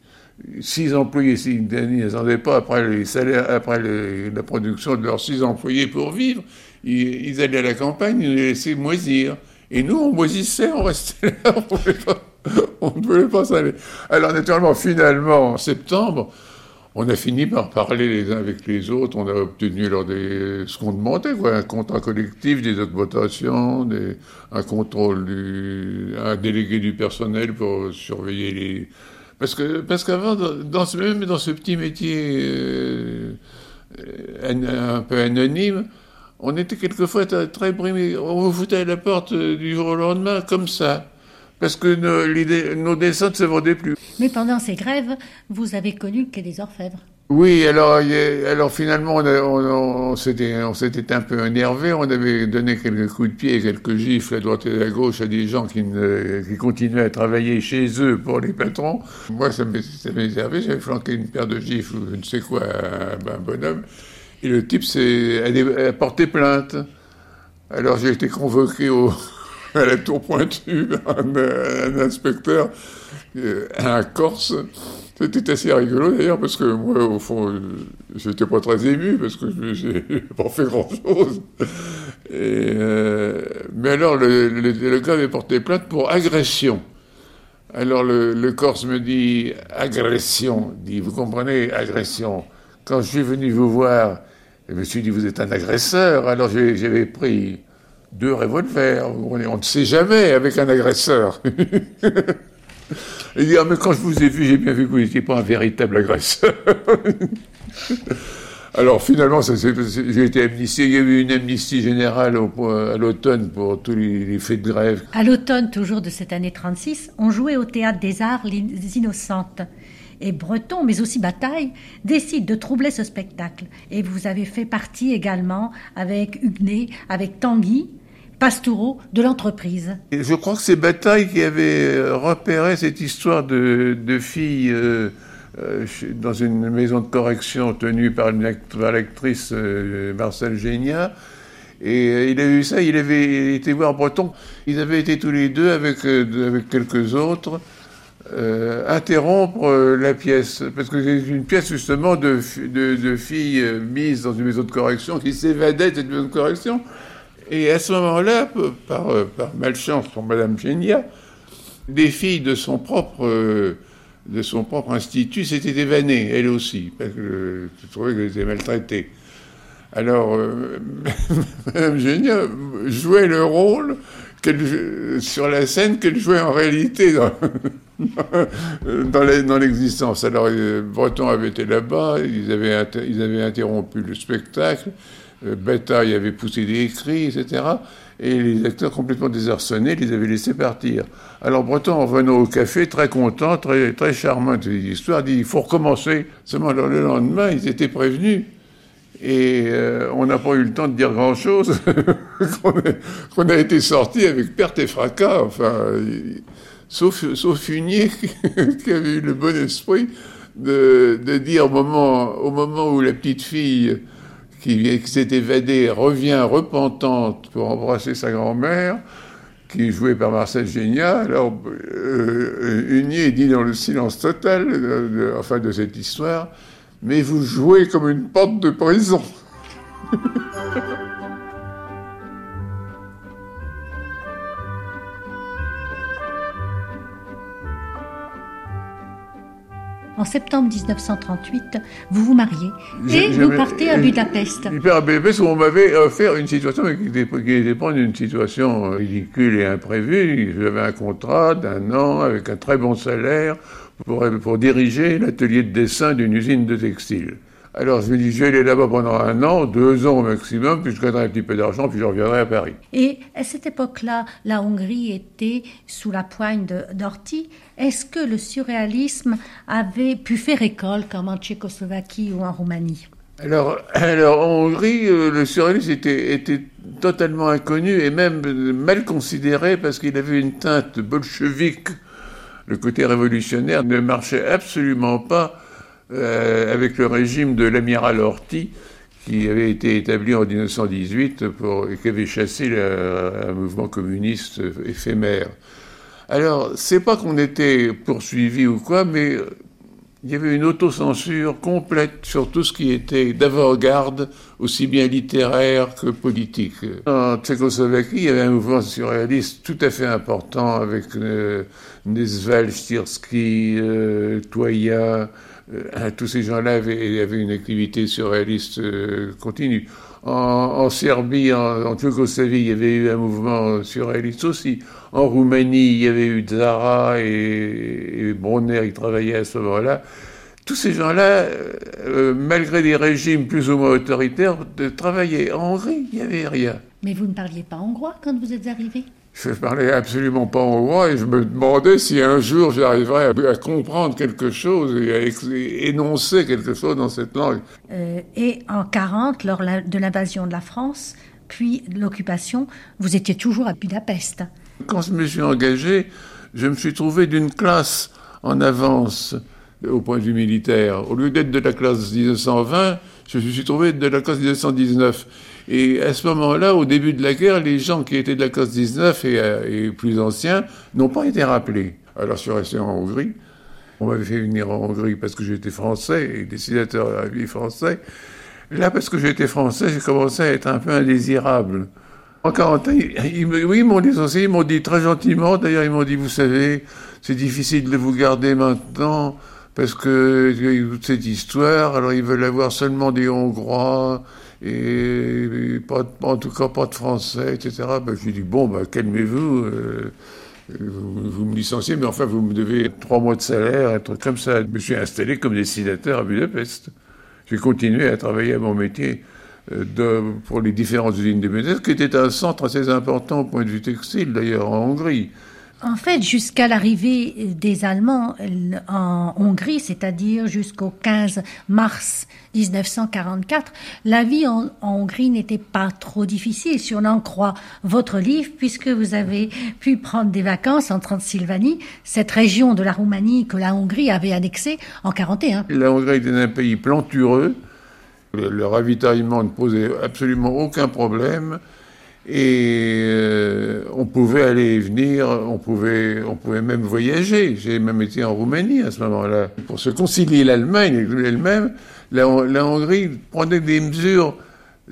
Six employés, ils n'attendaient pas après les salaires, après la production de leurs six employés pour vivre. Ils, allaient à la campagne, ils les laissaient moisir. Et nous, on moisissait, on restait là, on ne pouvait pas s'aller. Alors naturellement, finalement, en septembre, on a fini par parler les uns avec les autres. On a obtenu lors des, ce qu'on demandait, quoi, un contrat collectif, des augmentations, des, un contrôle du, un délégué du personnel pour surveiller les. Parce que, parce qu'avant, dans ce, même dans ce petit métier euh, un peu anonyme, on était quelquefois très brimé. On vous foutait à la porte du jour au lendemain, comme ça parce que nos, nos dessins ne se vendaient plus. Mais pendant ces grèves, vous avez connu que des orfèvres. Oui, alors, alors finalement, on, on, s'était, on s'était un peu énervé. On avait donné quelques coups de pied et quelques gifles à droite et à gauche à des gens qui, ne, qui continuaient à travailler chez eux pour les patrons. Moi, ça m'est énervé. J'avais flanqué une paire de gifles ou je ne sais quoi à un, bonhomme. Et le type s'est a porté plainte. Alors j'ai été convoqué au, à la tour pointue, un, un inspecteur, euh, un Corse. C'était assez rigolo d'ailleurs parce que moi, au fond, j'étais pas très ému parce que j'ai pas fait grand-chose. Euh, mais alors, le, le, gars avait porté plainte pour agression. Alors le, Corse me dit agression. Dit vous comprenez agression. Quand je suis venu vous voir, je me suis dit vous êtes un agresseur. Alors j'avais pris deux revolvers. On ne sait jamais avec un agresseur. Il dit, ah, mais quand je vous ai vu, j'ai bien vu que vous n'étiez pas un véritable agresseur. Alors finalement, j'ai été amnistié. Il y a eu une amnistie générale à l'automne pour tous les, faits de grève. À l'automne, toujours de cette année 36, on jouait au théâtre des Arts les Innocentes. Et Breton, mais aussi Bataille, décide de troubler ce spectacle. Et vous avez fait partie également avec Huguenet, avec Tanguy, pastoraux de l'entreprise. Je crois que c'est Bataille qui avait euh, repéré cette histoire de, de filles euh, euh, dans une maison de correction tenue par l'actrice Marcel Génia. Et il a vu ça, il avait été voir Breton. Ils avaient été tous les deux avec, avec quelques autres. interrompre la pièce, parce que c'est une pièce justement de, de, de filles mises dans une maison de correction qui s'évadaient de cette maison de correction. Et à ce moment-là, par, euh, par, malchance pour Madame Génia, des filles de son propre, euh, de son propre institut s'étaient évanées, elles aussi, parce que je trouvais qu'elles étaient maltraitées. Alors, euh, Madame Génia jouait le rôle sur la scène qu'elle jouait en réalité dans, dans l'existence. Alors, Breton avait été là-bas, ils avaient, ils avaient interrompu le spectacle, euh, Bataille avait poussé des cris, etc. Et les acteurs complètement désarçonnés les avaient laissés partir. Alors Breton, en venant au café, très content, très, très charmant de l'histoire, dit il faut recommencer. Seulement le lendemain, ils étaient prévenus. Et euh, on n'a pas eu le temps de dire grand-chose, qu'on a, été sorti avec perte et fracas, enfin, sauf, sauf Funier qui avait eu le bon esprit de, de dire au moment, au moment où la petite fille qui, s'est évadée revient repentante pour embrasser sa grand-mère, qui est jouée par Marcel Génia. Alors, euh, Unier dit dans le silence total, de, enfin de cette histoire, mais vous jouez comme une porte de prison. En septembre 1938, vous vous mariez et vous partez à Budapest. Je pars à Budapest où on m'avait offert une situation qui était, qui une situation ridicule et imprévue. J'avais un contrat d'un an avec un très bon salaire pour, pour diriger l'atelier de dessin d'une usine de textile. Alors je me dis, je vais aller là-bas pendant un an, deux ans au maximum, puis je gagnerai un petit peu d'argent, puis je reviendrai à Paris. Et à cette époque-là, la Hongrie était sous la poigne d'Orti. Est-ce que le surréalisme avait pu faire école comme en Tchécoslovaquie ou en Roumanie? Alors, alors, en Hongrie, euh, le surréalisme était, était, totalement inconnu et même mal considéré parce qu'il avait une teinte bolchevique. Le côté révolutionnaire ne marchait absolument pas euh, avec le régime de l'amiral Horthy, qui avait été établi en 1918 pour, et qui avait chassé un mouvement communiste éphémère. Alors, c'est pas qu'on était poursuivi ou quoi, mais il y avait une autocensure complète sur tout ce qui était d'avant-garde, aussi bien littéraire que politique. En Tchécoslovaquie, il y avait un mouvement surréaliste tout à fait important avec euh, Nesval, Stirsky, euh, Toya, tous ces gens-là avaient, une activité surréaliste euh, continue. En, Serbie, en, en, Yougoslavie, il y avait eu un mouvement surréaliste aussi. En Roumanie, il y avait eu Zara et, et Bronner qui travaillaient à ce moment-là. Tous ces gens-là, euh, malgré des régimes plus ou moins autoritaires, travaillaient. En Hongrie, il n'y avait rien. Mais vous ne parliez pas hongrois quand vous êtes arrivé Je parlais absolument pas hongrois et je me demandais si un jour j'arriverais à, comprendre quelque chose et à énoncer quelque chose dans cette langue. Euh, et en 40, lors de l'invasion de la France, puis l'occupation, vous étiez toujours à Budapest. Quand je me suis engagé, je me suis trouvé d'une classe en avance au point de vue militaire. Au lieu d'être de la classe 1920, je me suis trouvé de la classe 1919. Et à ce moment-là, au début de la guerre, les gens qui étaient de la classe 19 euh, et, plus anciens n'ont pas été rappelés. Alors je suis resté en Hongrie. On m'avait fait venir en Hongrie parce que j'étais français et destinataire de la vie français. Là, parce que j'étais français, j'ai commencé à être un peu indésirable. En 40 ans, ils, oui, ils m'ont licencié, ils m'ont dit très gentiment, d'ailleurs, ils m'ont dit, vous savez, c'est difficile de vous garder maintenant, parce que toute cette histoire, alors ils veulent avoir seulement des Hongrois, et, pas, en tout cas pas de Français, etc. Ben, je lui dis, bon, ben, calmez-vous, euh, vous, me licenciez, mais enfin, vous me devez trois mois de salaire, un comme ça. Je me suis installé comme destinateur à Budapest. J'ai continué à travailler à mon métier euh, pour les différentes usines de Budapest, qui était un centre assez important au point de vue textile, d'ailleurs, en Hongrie. En fait, jusqu'à l'arrivée des Allemands en Hongrie, c'est-à-dire jusqu'au 15 mars 1944, la vie en, Hongrie n'était pas trop difficile, si on en croit votre livre, puisque vous avez pu prendre des vacances en Transylvanie, cette région de la Roumanie que la Hongrie avait annexée en 41. La Hongrie était un pays plantureux. le ravitaillement ne posait absolument aucun problème et euh, on pouvait aller et venir, on pouvait, on pouvait même voyager. J'ai même été en Roumanie à ce moment-là. Pour se concilier l'Allemagne elle-même, la, Hongrie prenait des mesures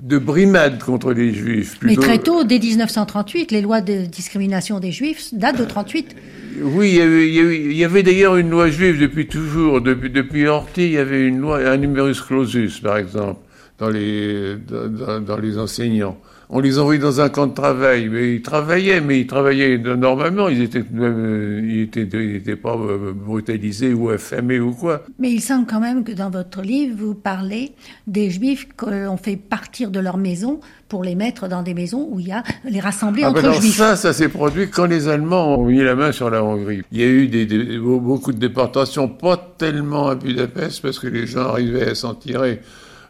de brimade contre les juifs. Mais très tôt, dès 1938, les lois de discrimination des juifs datent de 38. Oui, il y avait, d'ailleurs une loi juive depuis toujours. Depuis, depuis Horthy, il y avait une loi, un numerus clausus, par exemple, dans les, dans les enseignants on les envoyait dans un camp de travail, mais ils travaillaient, mais ils travaillaient normalement, ils étaient même, ils étaient, pas euh, brutalisés ou affamés ou quoi. Mais il semble quand même que dans votre livre, vous parlez des juifs qu'on fait partir de leur maison pour les mettre dans des maisons où il y a les rassembler ah ben entre juifs. Ça, ça s'est produit quand les Allemands ont mis la main sur la Hongrie. Il y a eu des, beaucoup de déportations, pas tellement à Budapest, parce que les gens arrivaient à s'en tirer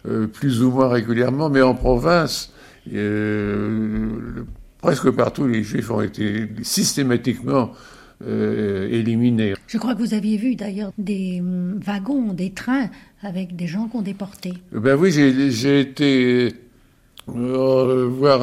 euh, plus ou moins régulièrement, mais en province, euh, presque partout, les Juifs ont été systématiquement euh, éliminés. Je crois que vous aviez vu d'ailleurs des hum, wagons, des trains avec des gens qu'on déportait. Ben oui, j'ai été euh, voir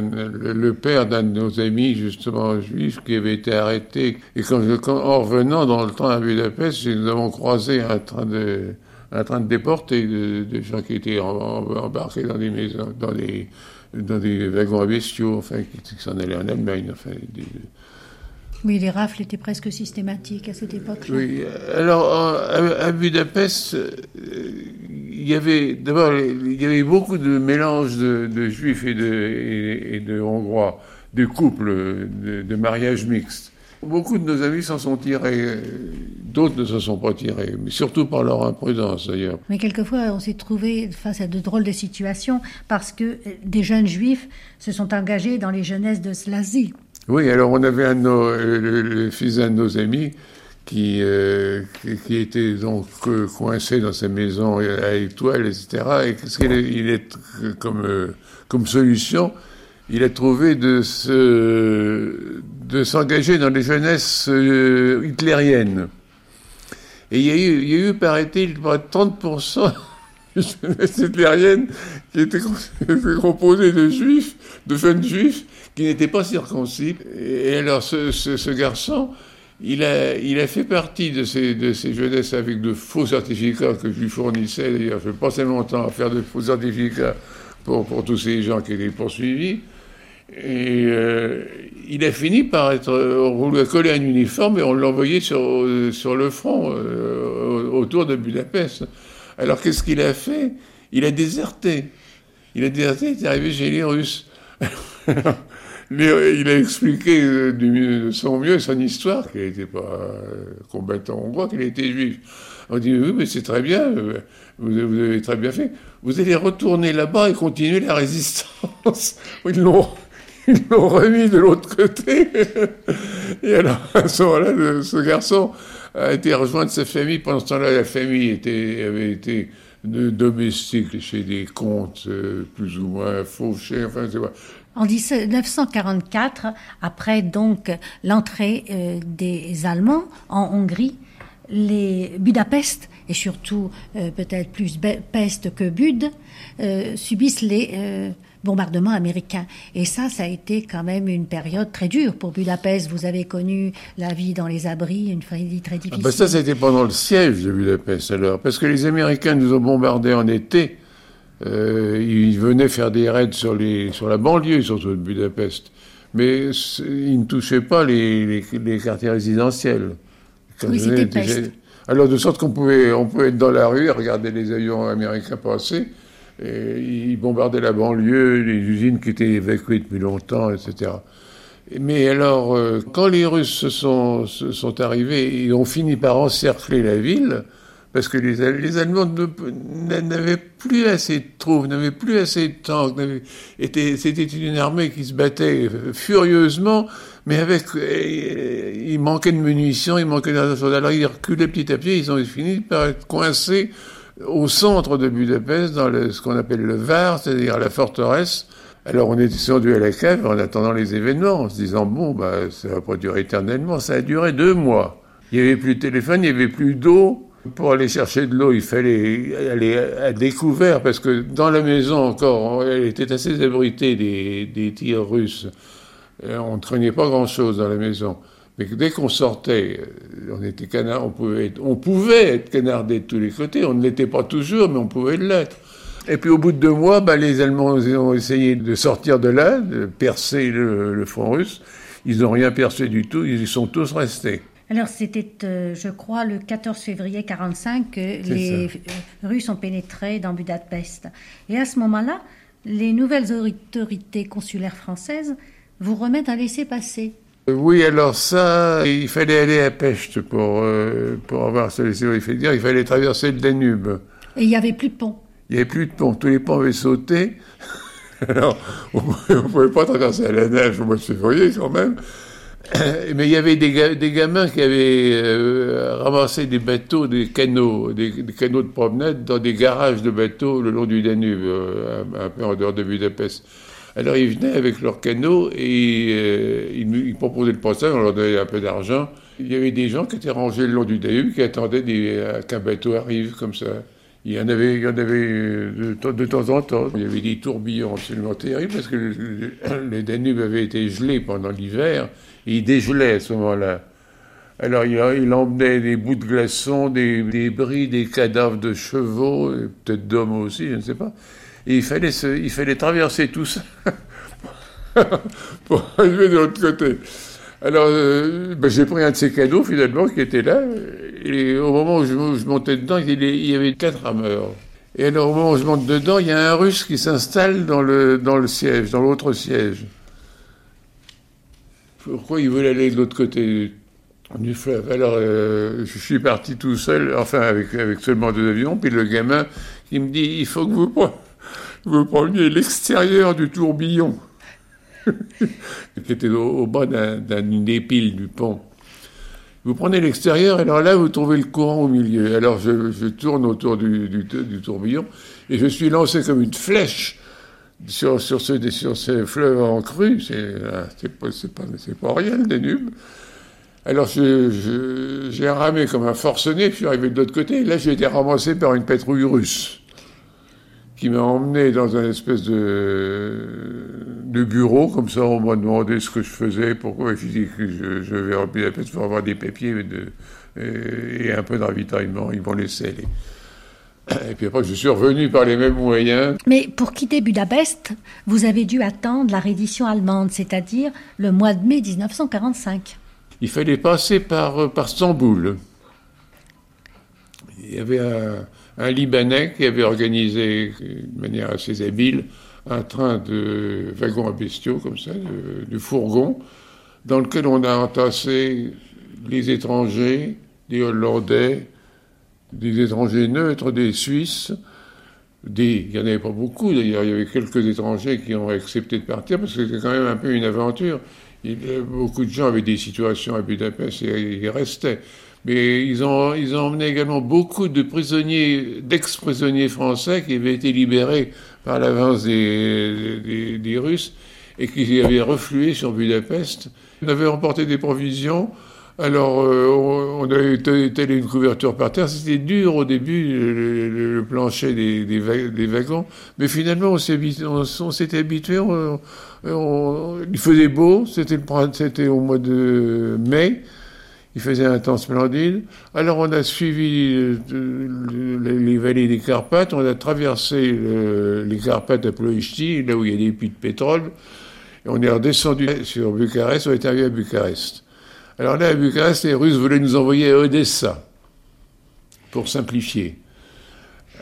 le père d'un de nos amis, justement juif, qui avait été arrêté. Et quand, en revenant dans le train à Budapest, nous avons croisé un train de, un train de déporter des gens qui étaient embarqués dans des maisons, dans des dans des wagons à bestiaux, enfin, qui, s'en allaient en Allemagne. Enfin, Oui, les rafles étaient presque systématiques à cette époque-là. Oui, alors à, Budapest, euh, il y avait d'abord il y avait beaucoup de mélanges de, juifs et de, et, de hongrois, de couples, de, de mariages mixtes. Beaucoup de nos amis s'en sont tirés, d'autres ne s'en sont pas tirés, mais surtout par leur imprudence d'ailleurs. Mais quelquefois, on s'est trouvé face à de drôles de situations parce que des jeunes juifs se sont engagés dans les jeunesses de Slazy. Oui, alors on avait un de nos, le, fils d'un de nos amis qui, euh, qui, était donc euh, coincé dans sa maison à étoiles, etc. Et qu'est-ce qu'il il est comme, euh, comme solution il a trouvé de se, de s'engager dans les jeunesses euh, hitlériennes. Et il y a eu, il y a eu paraît-il, 30% de jeunesse hitlérienne qui était composée de juifs, de jeunes juifs, qui n'étaient pas circoncis. Et alors, ce, ce, garçon, il a, il a fait partie de ces, de ces jeunesses avec de faux certificats que je lui fournissais. D'ailleurs, je passais mon temps à faire de faux certificats pour, pour tous ces gens qui étaient poursuivis. Et euh, il a fini par être. On lui a collé un uniforme et on l'a envoyé sur, sur le front, euh, autour de Budapest. Alors qu'est-ce qu'il a fait? Il a déserté. Il a déserté, il est arrivé chez les Russes. il a expliqué de son mieux son histoire, qu'il n'était pas combattant hongrois, qu'il était juif. On dit oui, mais c'est très bien, vous, vous, avez très bien fait. Vous allez retourner là-bas et continuer la résistance. Ils l'ont ils l'ont remis de l'autre côté. Et alors, à ce moment-là, ce garçon a été rejoindre sa famille. Pendant ce temps-là, la famille avait été domestique chez des comtes euh, plus ou moins fauchés. Enfin. En 1944, après donc l'entrée euh, des Allemands en Hongrie, les Budapest et surtout euh, peut-être plus Peste que Bud subissent les bombardement américain. Et ça, ça a été quand même une période très dure pour Budapest. Vous avez connu la vie dans les abris, une vie très difficile. Ah ben ça, c'était pendant le siège de Budapest, alors. Parce que les Américains nous ont bombardés en été. Euh, ils venaient faire des raids sur, les, sur la banlieue, surtout de Budapest. Mais ils ne touchaient pas les, les, quartiers résidentiels. oui, c'était Alors, de sorte qu'on pouvait, on pouvait être dans la rue et regarder les avions américains passer ils bombardaient la banlieue, les usines qui étaient évacuées depuis longtemps, etc. Mais alors, euh, quand les Russes se sont, arrivés, ils ont fini par encercler la ville, parce que les, Allemands n'avaient plus assez de troupes, n'avaient plus assez de tanks. C'était une armée qui se battait furieusement, mais avec, euh, il manquait de munitions, il manquait de Alors ils reculaient petit à petit, ils ont fini par être coincés au centre de Budapest, dans ce qu'on appelle le Var, c'est-à-dire la forteresse. Alors on est descendu à la cave en attendant les événements, en se disant bon, bah, ça va pas durer éternellement. Ça a duré deux mois. Il n'y avait plus de téléphone, il n'y avait plus d'eau. Pour aller chercher de l'eau, il fallait aller à découvert parce que dans la maison encore, elle était assez abritée des, des tirs russes. On ne craignait pas grand-chose dans la maison. Mais dès qu'on sortait, euh, on était canard, on pouvait être, on pouvait être canardé de tous les côtés. On ne l'était pas toujours, mais on pouvait l'être. Et puis au bout de deux mois, bah, les Allemands ont essayé de sortir de là, de percer le, front russe. Ils n'ont rien percé du tout, ils y sont tous restés. Alors c'était, euh, je crois, le 14 février 1945 que les euh, Russes ont pénétré dans Budapest. Et à ce moment-là, les nouvelles autorités consulaires françaises vous remettent un laissez-passer. Oui, alors ça, il fallait aller à Pest pour, euh, pour avoir ce laissez Il dire il fallait traverser le Danube. Et il n'y avait plus de pont Il n'y avait plus de pont. Tous les ponts avaient sauté. Alors, on ne pouvait pas traverser à la neige au mois de février quand même. Mais il y avait des, des gamins qui avaient euh, ramassé des bateaux, des canaux, des, canaux de promenade dans des garages de bateaux le long du Danube, euh, un peu en dehors de Budapest. Alors ils venaient avec leur canot et euh, ils, proposaient le passage, on leur donnait un peu d'argent. Il y avait des gens qui étaient rangés le long du Danube qui attendaient euh, qu'un bateau arrive comme ça. Il y en avait, il y en avait euh, de, temps en temps. Il y avait des tourbillons absolument terribles parce que le, Danube avait été gelé pendant l'hiver et il dégelait à ce moment-là. Alors il, il, emmenait des bouts de glaçons, des débris, des cadavres de chevaux, peut-être d'hommes aussi, je ne sais pas. Et il fallait, il fallait traverser tout ça pour arriver de l'autre côté. Alors, euh, ben, j'ai pris un de ces cadeaux, finalement, qui était là. Et au moment où je, montais dedans, il, y avait quatre rameurs. Et alors, au moment où je monte dedans, il y a un russe qui s'installe dans le, dans le siège, dans l'autre siège. Pourquoi il voulait aller de l'autre côté du fleuve? Alors, euh, je suis parti tout seul, enfin, avec, avec seulement deux avions. Puis le gamin, qui me dit, il faut que vous vous preniez l'extérieur du tourbillon, qui était au, bas d'une épile du pont. Vous prenez l'extérieur, et alors là, vous trouvez le courant au milieu. Alors je, tourne autour du, tourbillon, et je suis lancé comme une flèche sur, sur, ce, sur ces fleuves en crue. C'est pas, pas, pas rien, le Danube. Alors j'ai ramé comme un forcené, puis je suis arrivé de l'autre côté, et là j'ai été ramassé par une patrouille russe qui m'a emmené dans un espèce de, de bureau, comme ça on m'a demandé ce que je faisais, pourquoi je dis que je, je vais à Budapest pour avoir des papiers et, un peu de ravitaillement, ils m'ont laissé aller. Et puis après, je suis revenu par les mêmes moyens. Mais pour quitter Budapest, vous avez dû attendre la reddition allemande, c'est-à-dire le mois de mai 1945. Il fallait passer par, par Stamboul. Il y avait un, un Libanais qui avait organisé de manière assez habile un train de wagons à bestiaux, comme ça, de, fourgons, dans lequel on a entassé les étrangers, des Hollandais, des étrangers neutres, des Suisses, il n'y en avait pas beaucoup, d'ailleurs, il y avait quelques étrangers qui ont accepté de partir parce que c'était quand même un peu une aventure. beaucoup de gens avaient des situations à Budapest et ils restaient. Mais ils ont, ils ont emmené également beaucoup de prisonniers, d'ex-prisonniers français qui avaient été libérés par l'avance des, des, Russes et qui avaient reflué sur Budapest. On avait emporté des provisions. Alors, euh, on a étalé une couverture par terre. C'était dur au début, le, plancher des, des, wagons. Mais finalement, on s'était habitué. il faisait beau. C'était au mois de mai. Il faisait un temps splendide. Alors on a suivi euh, les vallées des Carpates, on a traversé les Carpates à Ploiești, là où il y a des puits de pétrole, et on est redescendu sur Bucarest, on est arrivé à Bucarest. Alors là, à Bucarest, les Russes voulaient nous envoyer à Odessa, pour simplifier.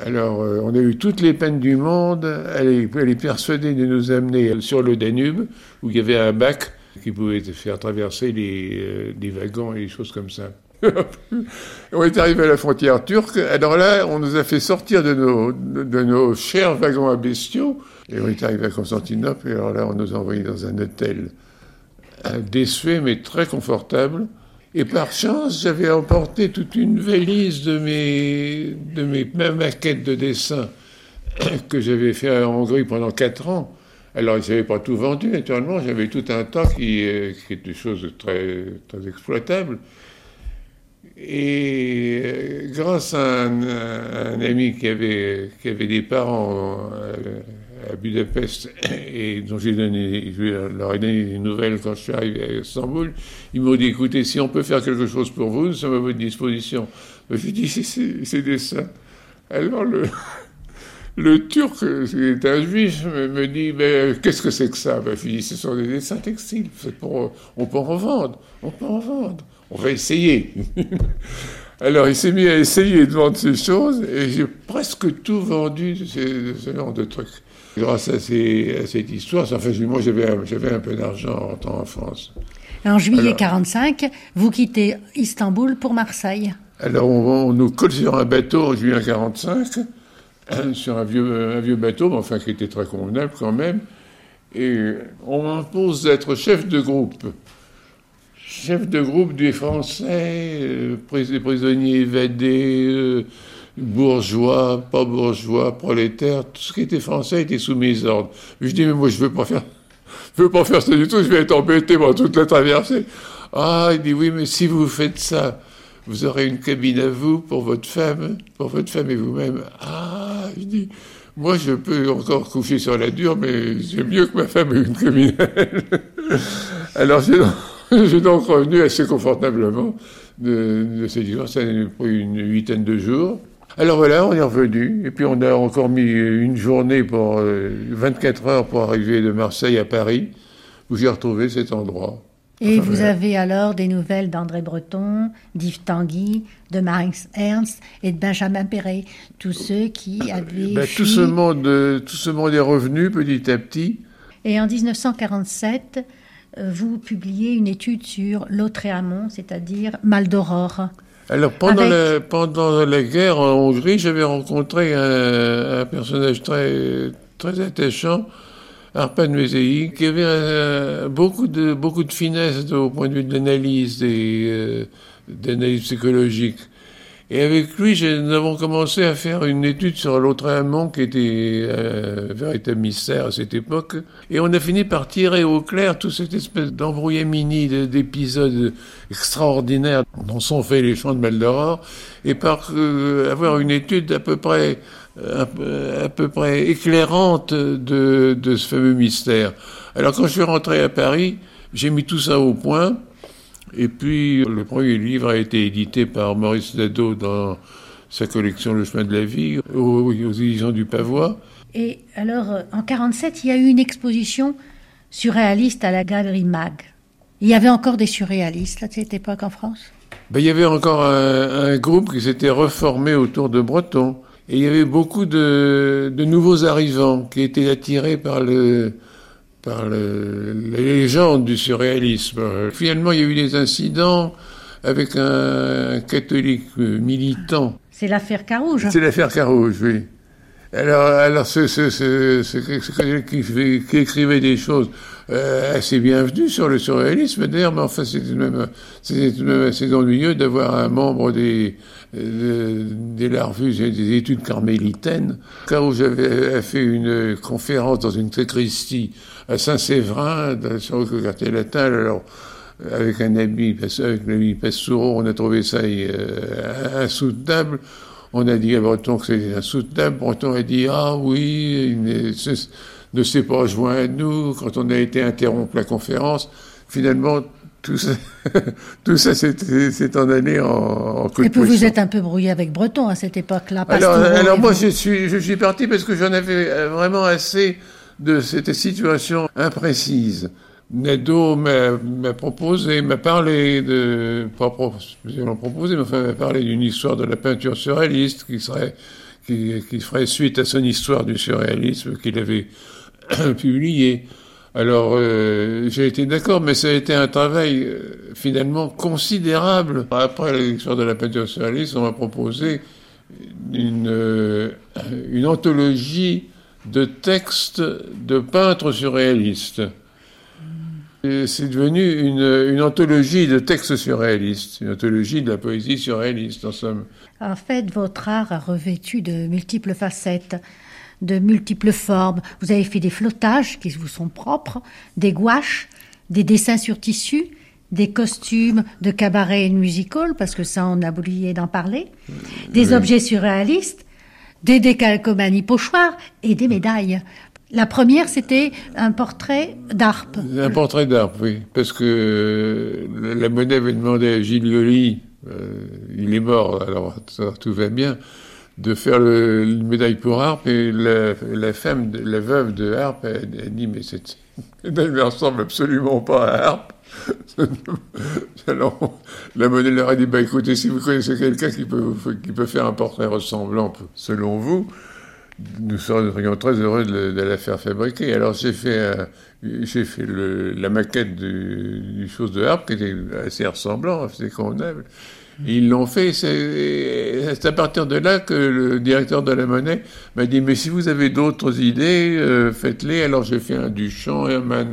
Alors, euh, on a eu toutes les peines du monde. Elle est, elle est de nous amener sur le Danube, où il y avait un bac qui pouvait faire traverser les, euh, wagons et des choses comme ça. on est arrivé à la frontière turque. Alors là, on nous a fait sortir de nos, chers wagons à bestiaux. Et on est arrivé à Constantinople. Et alors là, on nous a envoyés dans un hôtel désuet, mais très confortable. Et par chance, j'avais emporté toute une valise de mes, de mes maquettes de dessin que j'avais fait en Hongrie pendant quatre ans. Alors, je n'avais pas tout vendu, naturellement. J'avais tout un tas qui, euh, qui était des choses très, très exploitables. Et euh, grâce à un, ami qui avait, qui avait des parents à, Budapest et dont j'ai donné, je leur ai donné des nouvelles quand je suis arrivé à Istanbul, ils m'ont dit écoutez, si on peut faire quelque chose pour vous, nous sommes à votre disposition. Je lui ai dit c'est des ça. Alors le. Le Turc, qui est un juif, me, dit Mais qu'est-ce que c'est que ça ben, dis Ce sont des dessins textiles. Pour, on peut en vendre. On peut en vendre. On va essayer. Alors il s'est mis à essayer de vendre ces choses et j'ai presque tout vendu, ce, ce genre de trucs. Grâce à, cette histoire, enfin, moi j'avais un peu d'argent en temps en France. En juillet 1945, vous quittez Istanbul pour Marseille. Alors on, on nous colle sur un bateau en juillet 1945 sur un vieux, bateau, mais enfin qui était très convenable quand même. Et on m'impose d'être chef de groupe. Chef de groupe des Français, euh, prisonniers évadés, euh, bourgeois, pas bourgeois, prolétaires, tout ce qui était français était sous mes ordres. Je dis, mais moi je veux pas faire, veux pas faire ça du tout, je vais être embêté pendant toute la traversée. Ah, il dit, oui, mais si vous faites ça, vous aurez une cabine à vous pour votre femme, pour votre femme et vous-même. Ah, il dit, moi je peux encore coucher sur la dure, mais c'est mieux que ma femme ait une cabine Alors j'ai donc, revenu assez confortablement de, de cette histoire. Ça a pris une huitaine de jours. Alors voilà, on est revenu, et puis on a encore mis une journée pour 24 euh, heures pour arriver de Marseille à Paris, où j'ai retrouvé cet endroit. Et vous avez alors des nouvelles d'André Breton, d'Yves Tanguy, de Max Ernst et de Benjamin Perret, tous ceux qui avaient. Ben, tout, ce monde, euh, tout ce monde est revenu petit à petit. Et en 1947, euh, vous publiez une étude sur Lautréamont, c'est-à-dire Mal d'Aurore. Alors pendant, la, pendant la guerre en Hongrie, j'avais rencontré un, un, personnage très, très attachant Arpad Mézéi, qui avait euh, beaucoup, de, beaucoup de finesse au point de vue de l'analyse, des, euh, d'analyse psychologique. Et avec lui, nous avons commencé à faire une étude sur l'autre amont qui était euh, un véritable mystère à cette époque. Et on a fini par tirer au clair toute cette espèce d'embrouillamini d'épisodes extraordinaires dont sont faits les champs de Maldoror et par avoir une étude à peu près à peu près éclairante de, de, ce fameux mystère. Alors quand je suis rentré à Paris, j'ai mis tout ça au point. Et puis le premier livre a été édité par Maurice Dado dans sa collection Le chemin de la vie aux, éditions du Pavois. Et alors en 47, il y a eu une exposition surréaliste à la Galerie Mag. Il y avait encore des surréalistes à cette époque en France? Ben, Il y avait encore un, un groupe qui s'était reformé autour de Breton. Et il y avait beaucoup de, de nouveaux arrivants qui étaient attirés par le, par le, les légendes du surréalisme. Finalement, il y a eu des incidents avec un, catholique militant. C'est l'affaire Carouge. C'est l'affaire Carouge, oui. Alors, alors ce, ce, ce, ce qui, qui, écrivait des choses euh, assez bienvenues sur le surréalisme, d'ailleurs, mais enfin, c'était même, même assez ennuyeux d'avoir un membre des, des larves des études carmélitaines, car où j'avais fait une conférence dans une sacristie à Saint-Séverin, sur le quartier latin, alors, avec un ami, avec l'ami Pastoureau, on a trouvé ça euh, insoutenable. On a dit à Breton que c'était insoutenable. Breton a dit Ah oui, il ne, s'est pas rejoint à nous quand on a été interrompre la conférence. Finalement, tout ça, tout ça s'est en allé en, en Et puis vous êtes un peu brouillé avec Breton à cette époque-là. Alors, alors moi, je suis, je suis parti parce que j'en avais vraiment assez de cette situation imprécise. Nadeau m'a proposé, m'a parlé de, pas proposé, mais enfin m'a parlé d'une histoire de la peinture surréaliste qui serait, qui, qui ferait suite à son histoire du surréalisme qu'il avait publié. Alors euh, j'ai été d'accord, mais ça a été un travail euh, finalement considérable. Après l'histoire de la peinture surréaliste, on m'a proposé une, euh, une anthologie de textes de peintres surréalistes. C'est devenu une, anthologie de textes surréalistes, une anthologie de la poésie surréaliste, en somme. En fait, votre art a revêtu de multiples facettes, de multiples formes. Vous avez fait des flottages qui vous sont propres, des gouaches, des dessins sur tissu, des costumes de cabaret et de musical, parce que ça, on a oublié d'en parler, des objets surréalistes, des décalcomanies pochoirs et des médailles. La première, c'était un portrait d'Arpe. Un portrait d'Arpe, oui. Parce que euh, la monnaie avait demandé à Gilles Yoli, euh, il est mort, alors tout va bien, de faire le, médaille pour Harpe. Et la, femme, la veuve de Harpe, a, dit Mais cette médaille ne ressemble absolument pas à Harpe. alors, la monnaie leur a dit Bah écoutez, si vous connaissez quelqu'un qui peut, qui peut faire un portrait ressemblant, selon vous, nous serions très heureux de, la faire fabriquer. Alors j'ai fait, j'ai fait la maquette du, chose de harpe qui était assez ressemblant, assez convenable. Ils l'ont fait. C'est à partir de là que le directeur de la monnaie m'a dit Mais si vous avez d'autres idées, euh, faites-les. Alors j'ai fait un Duchamp, un Man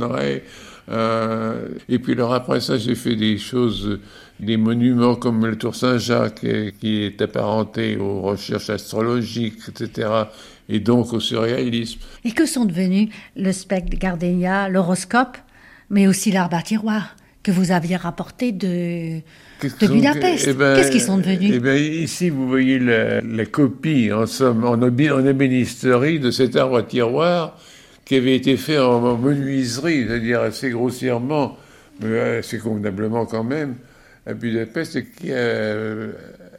euh, et puis alors après ça, j'ai fait des choses, des monuments comme le Tour Saint-Jacques, qui est apparenté aux recherches astrologiques, etc et donc au surréalisme. Et que sont devenus le spectre Gardenia, l'horoscope, mais aussi l'arbre à tiroir? Que vous aviez rapporté de, de Budapest. eh ben, Qu'est-ce qu'ils sont devenus eh ben, Ici, vous voyez la, copie, en somme, en, en ébénisterie de cet arbre à tiroir qui avait été fait en, menuiserie, c'est-à-dire assez grossièrement, mais assez convenablement quand même, à Budapest, et qui a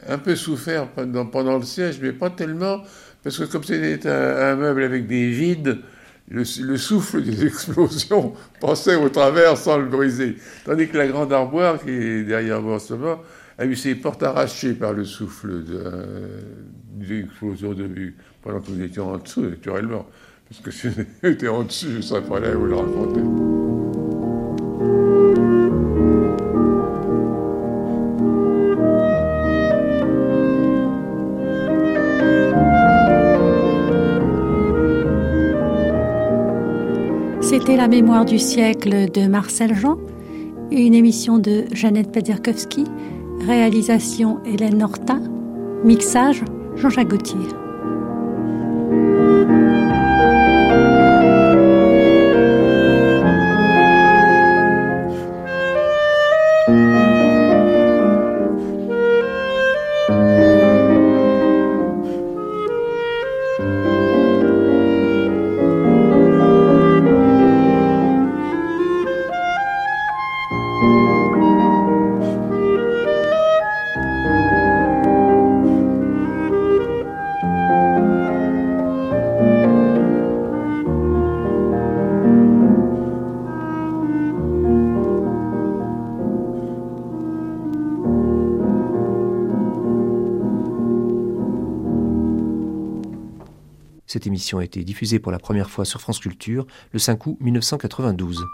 un peu souffert pendant, pendant le siège, mais pas tellement, parce que comme c'était un, meuble avec des vides, le, souffle des explosions passait au travers sans le briser. Tandis que la grande armoire, qui est derrière moi en ce moment, a eu ses portes arrachées par le souffle de, des explosions de vue, pendant que nous étions en dessous, naturellement. Parce que si j'étais en dessus, je ne serais pas là à vous le raconter. C'était La mémoire du siècle de Marcel Jean, une émission de Jeannette Pederkowski, réalisation Hélène Norta, mixage Jean-Jacques Gauthier. Cette émission a été diffusée pour la première fois sur France Culture le 5 août 1992.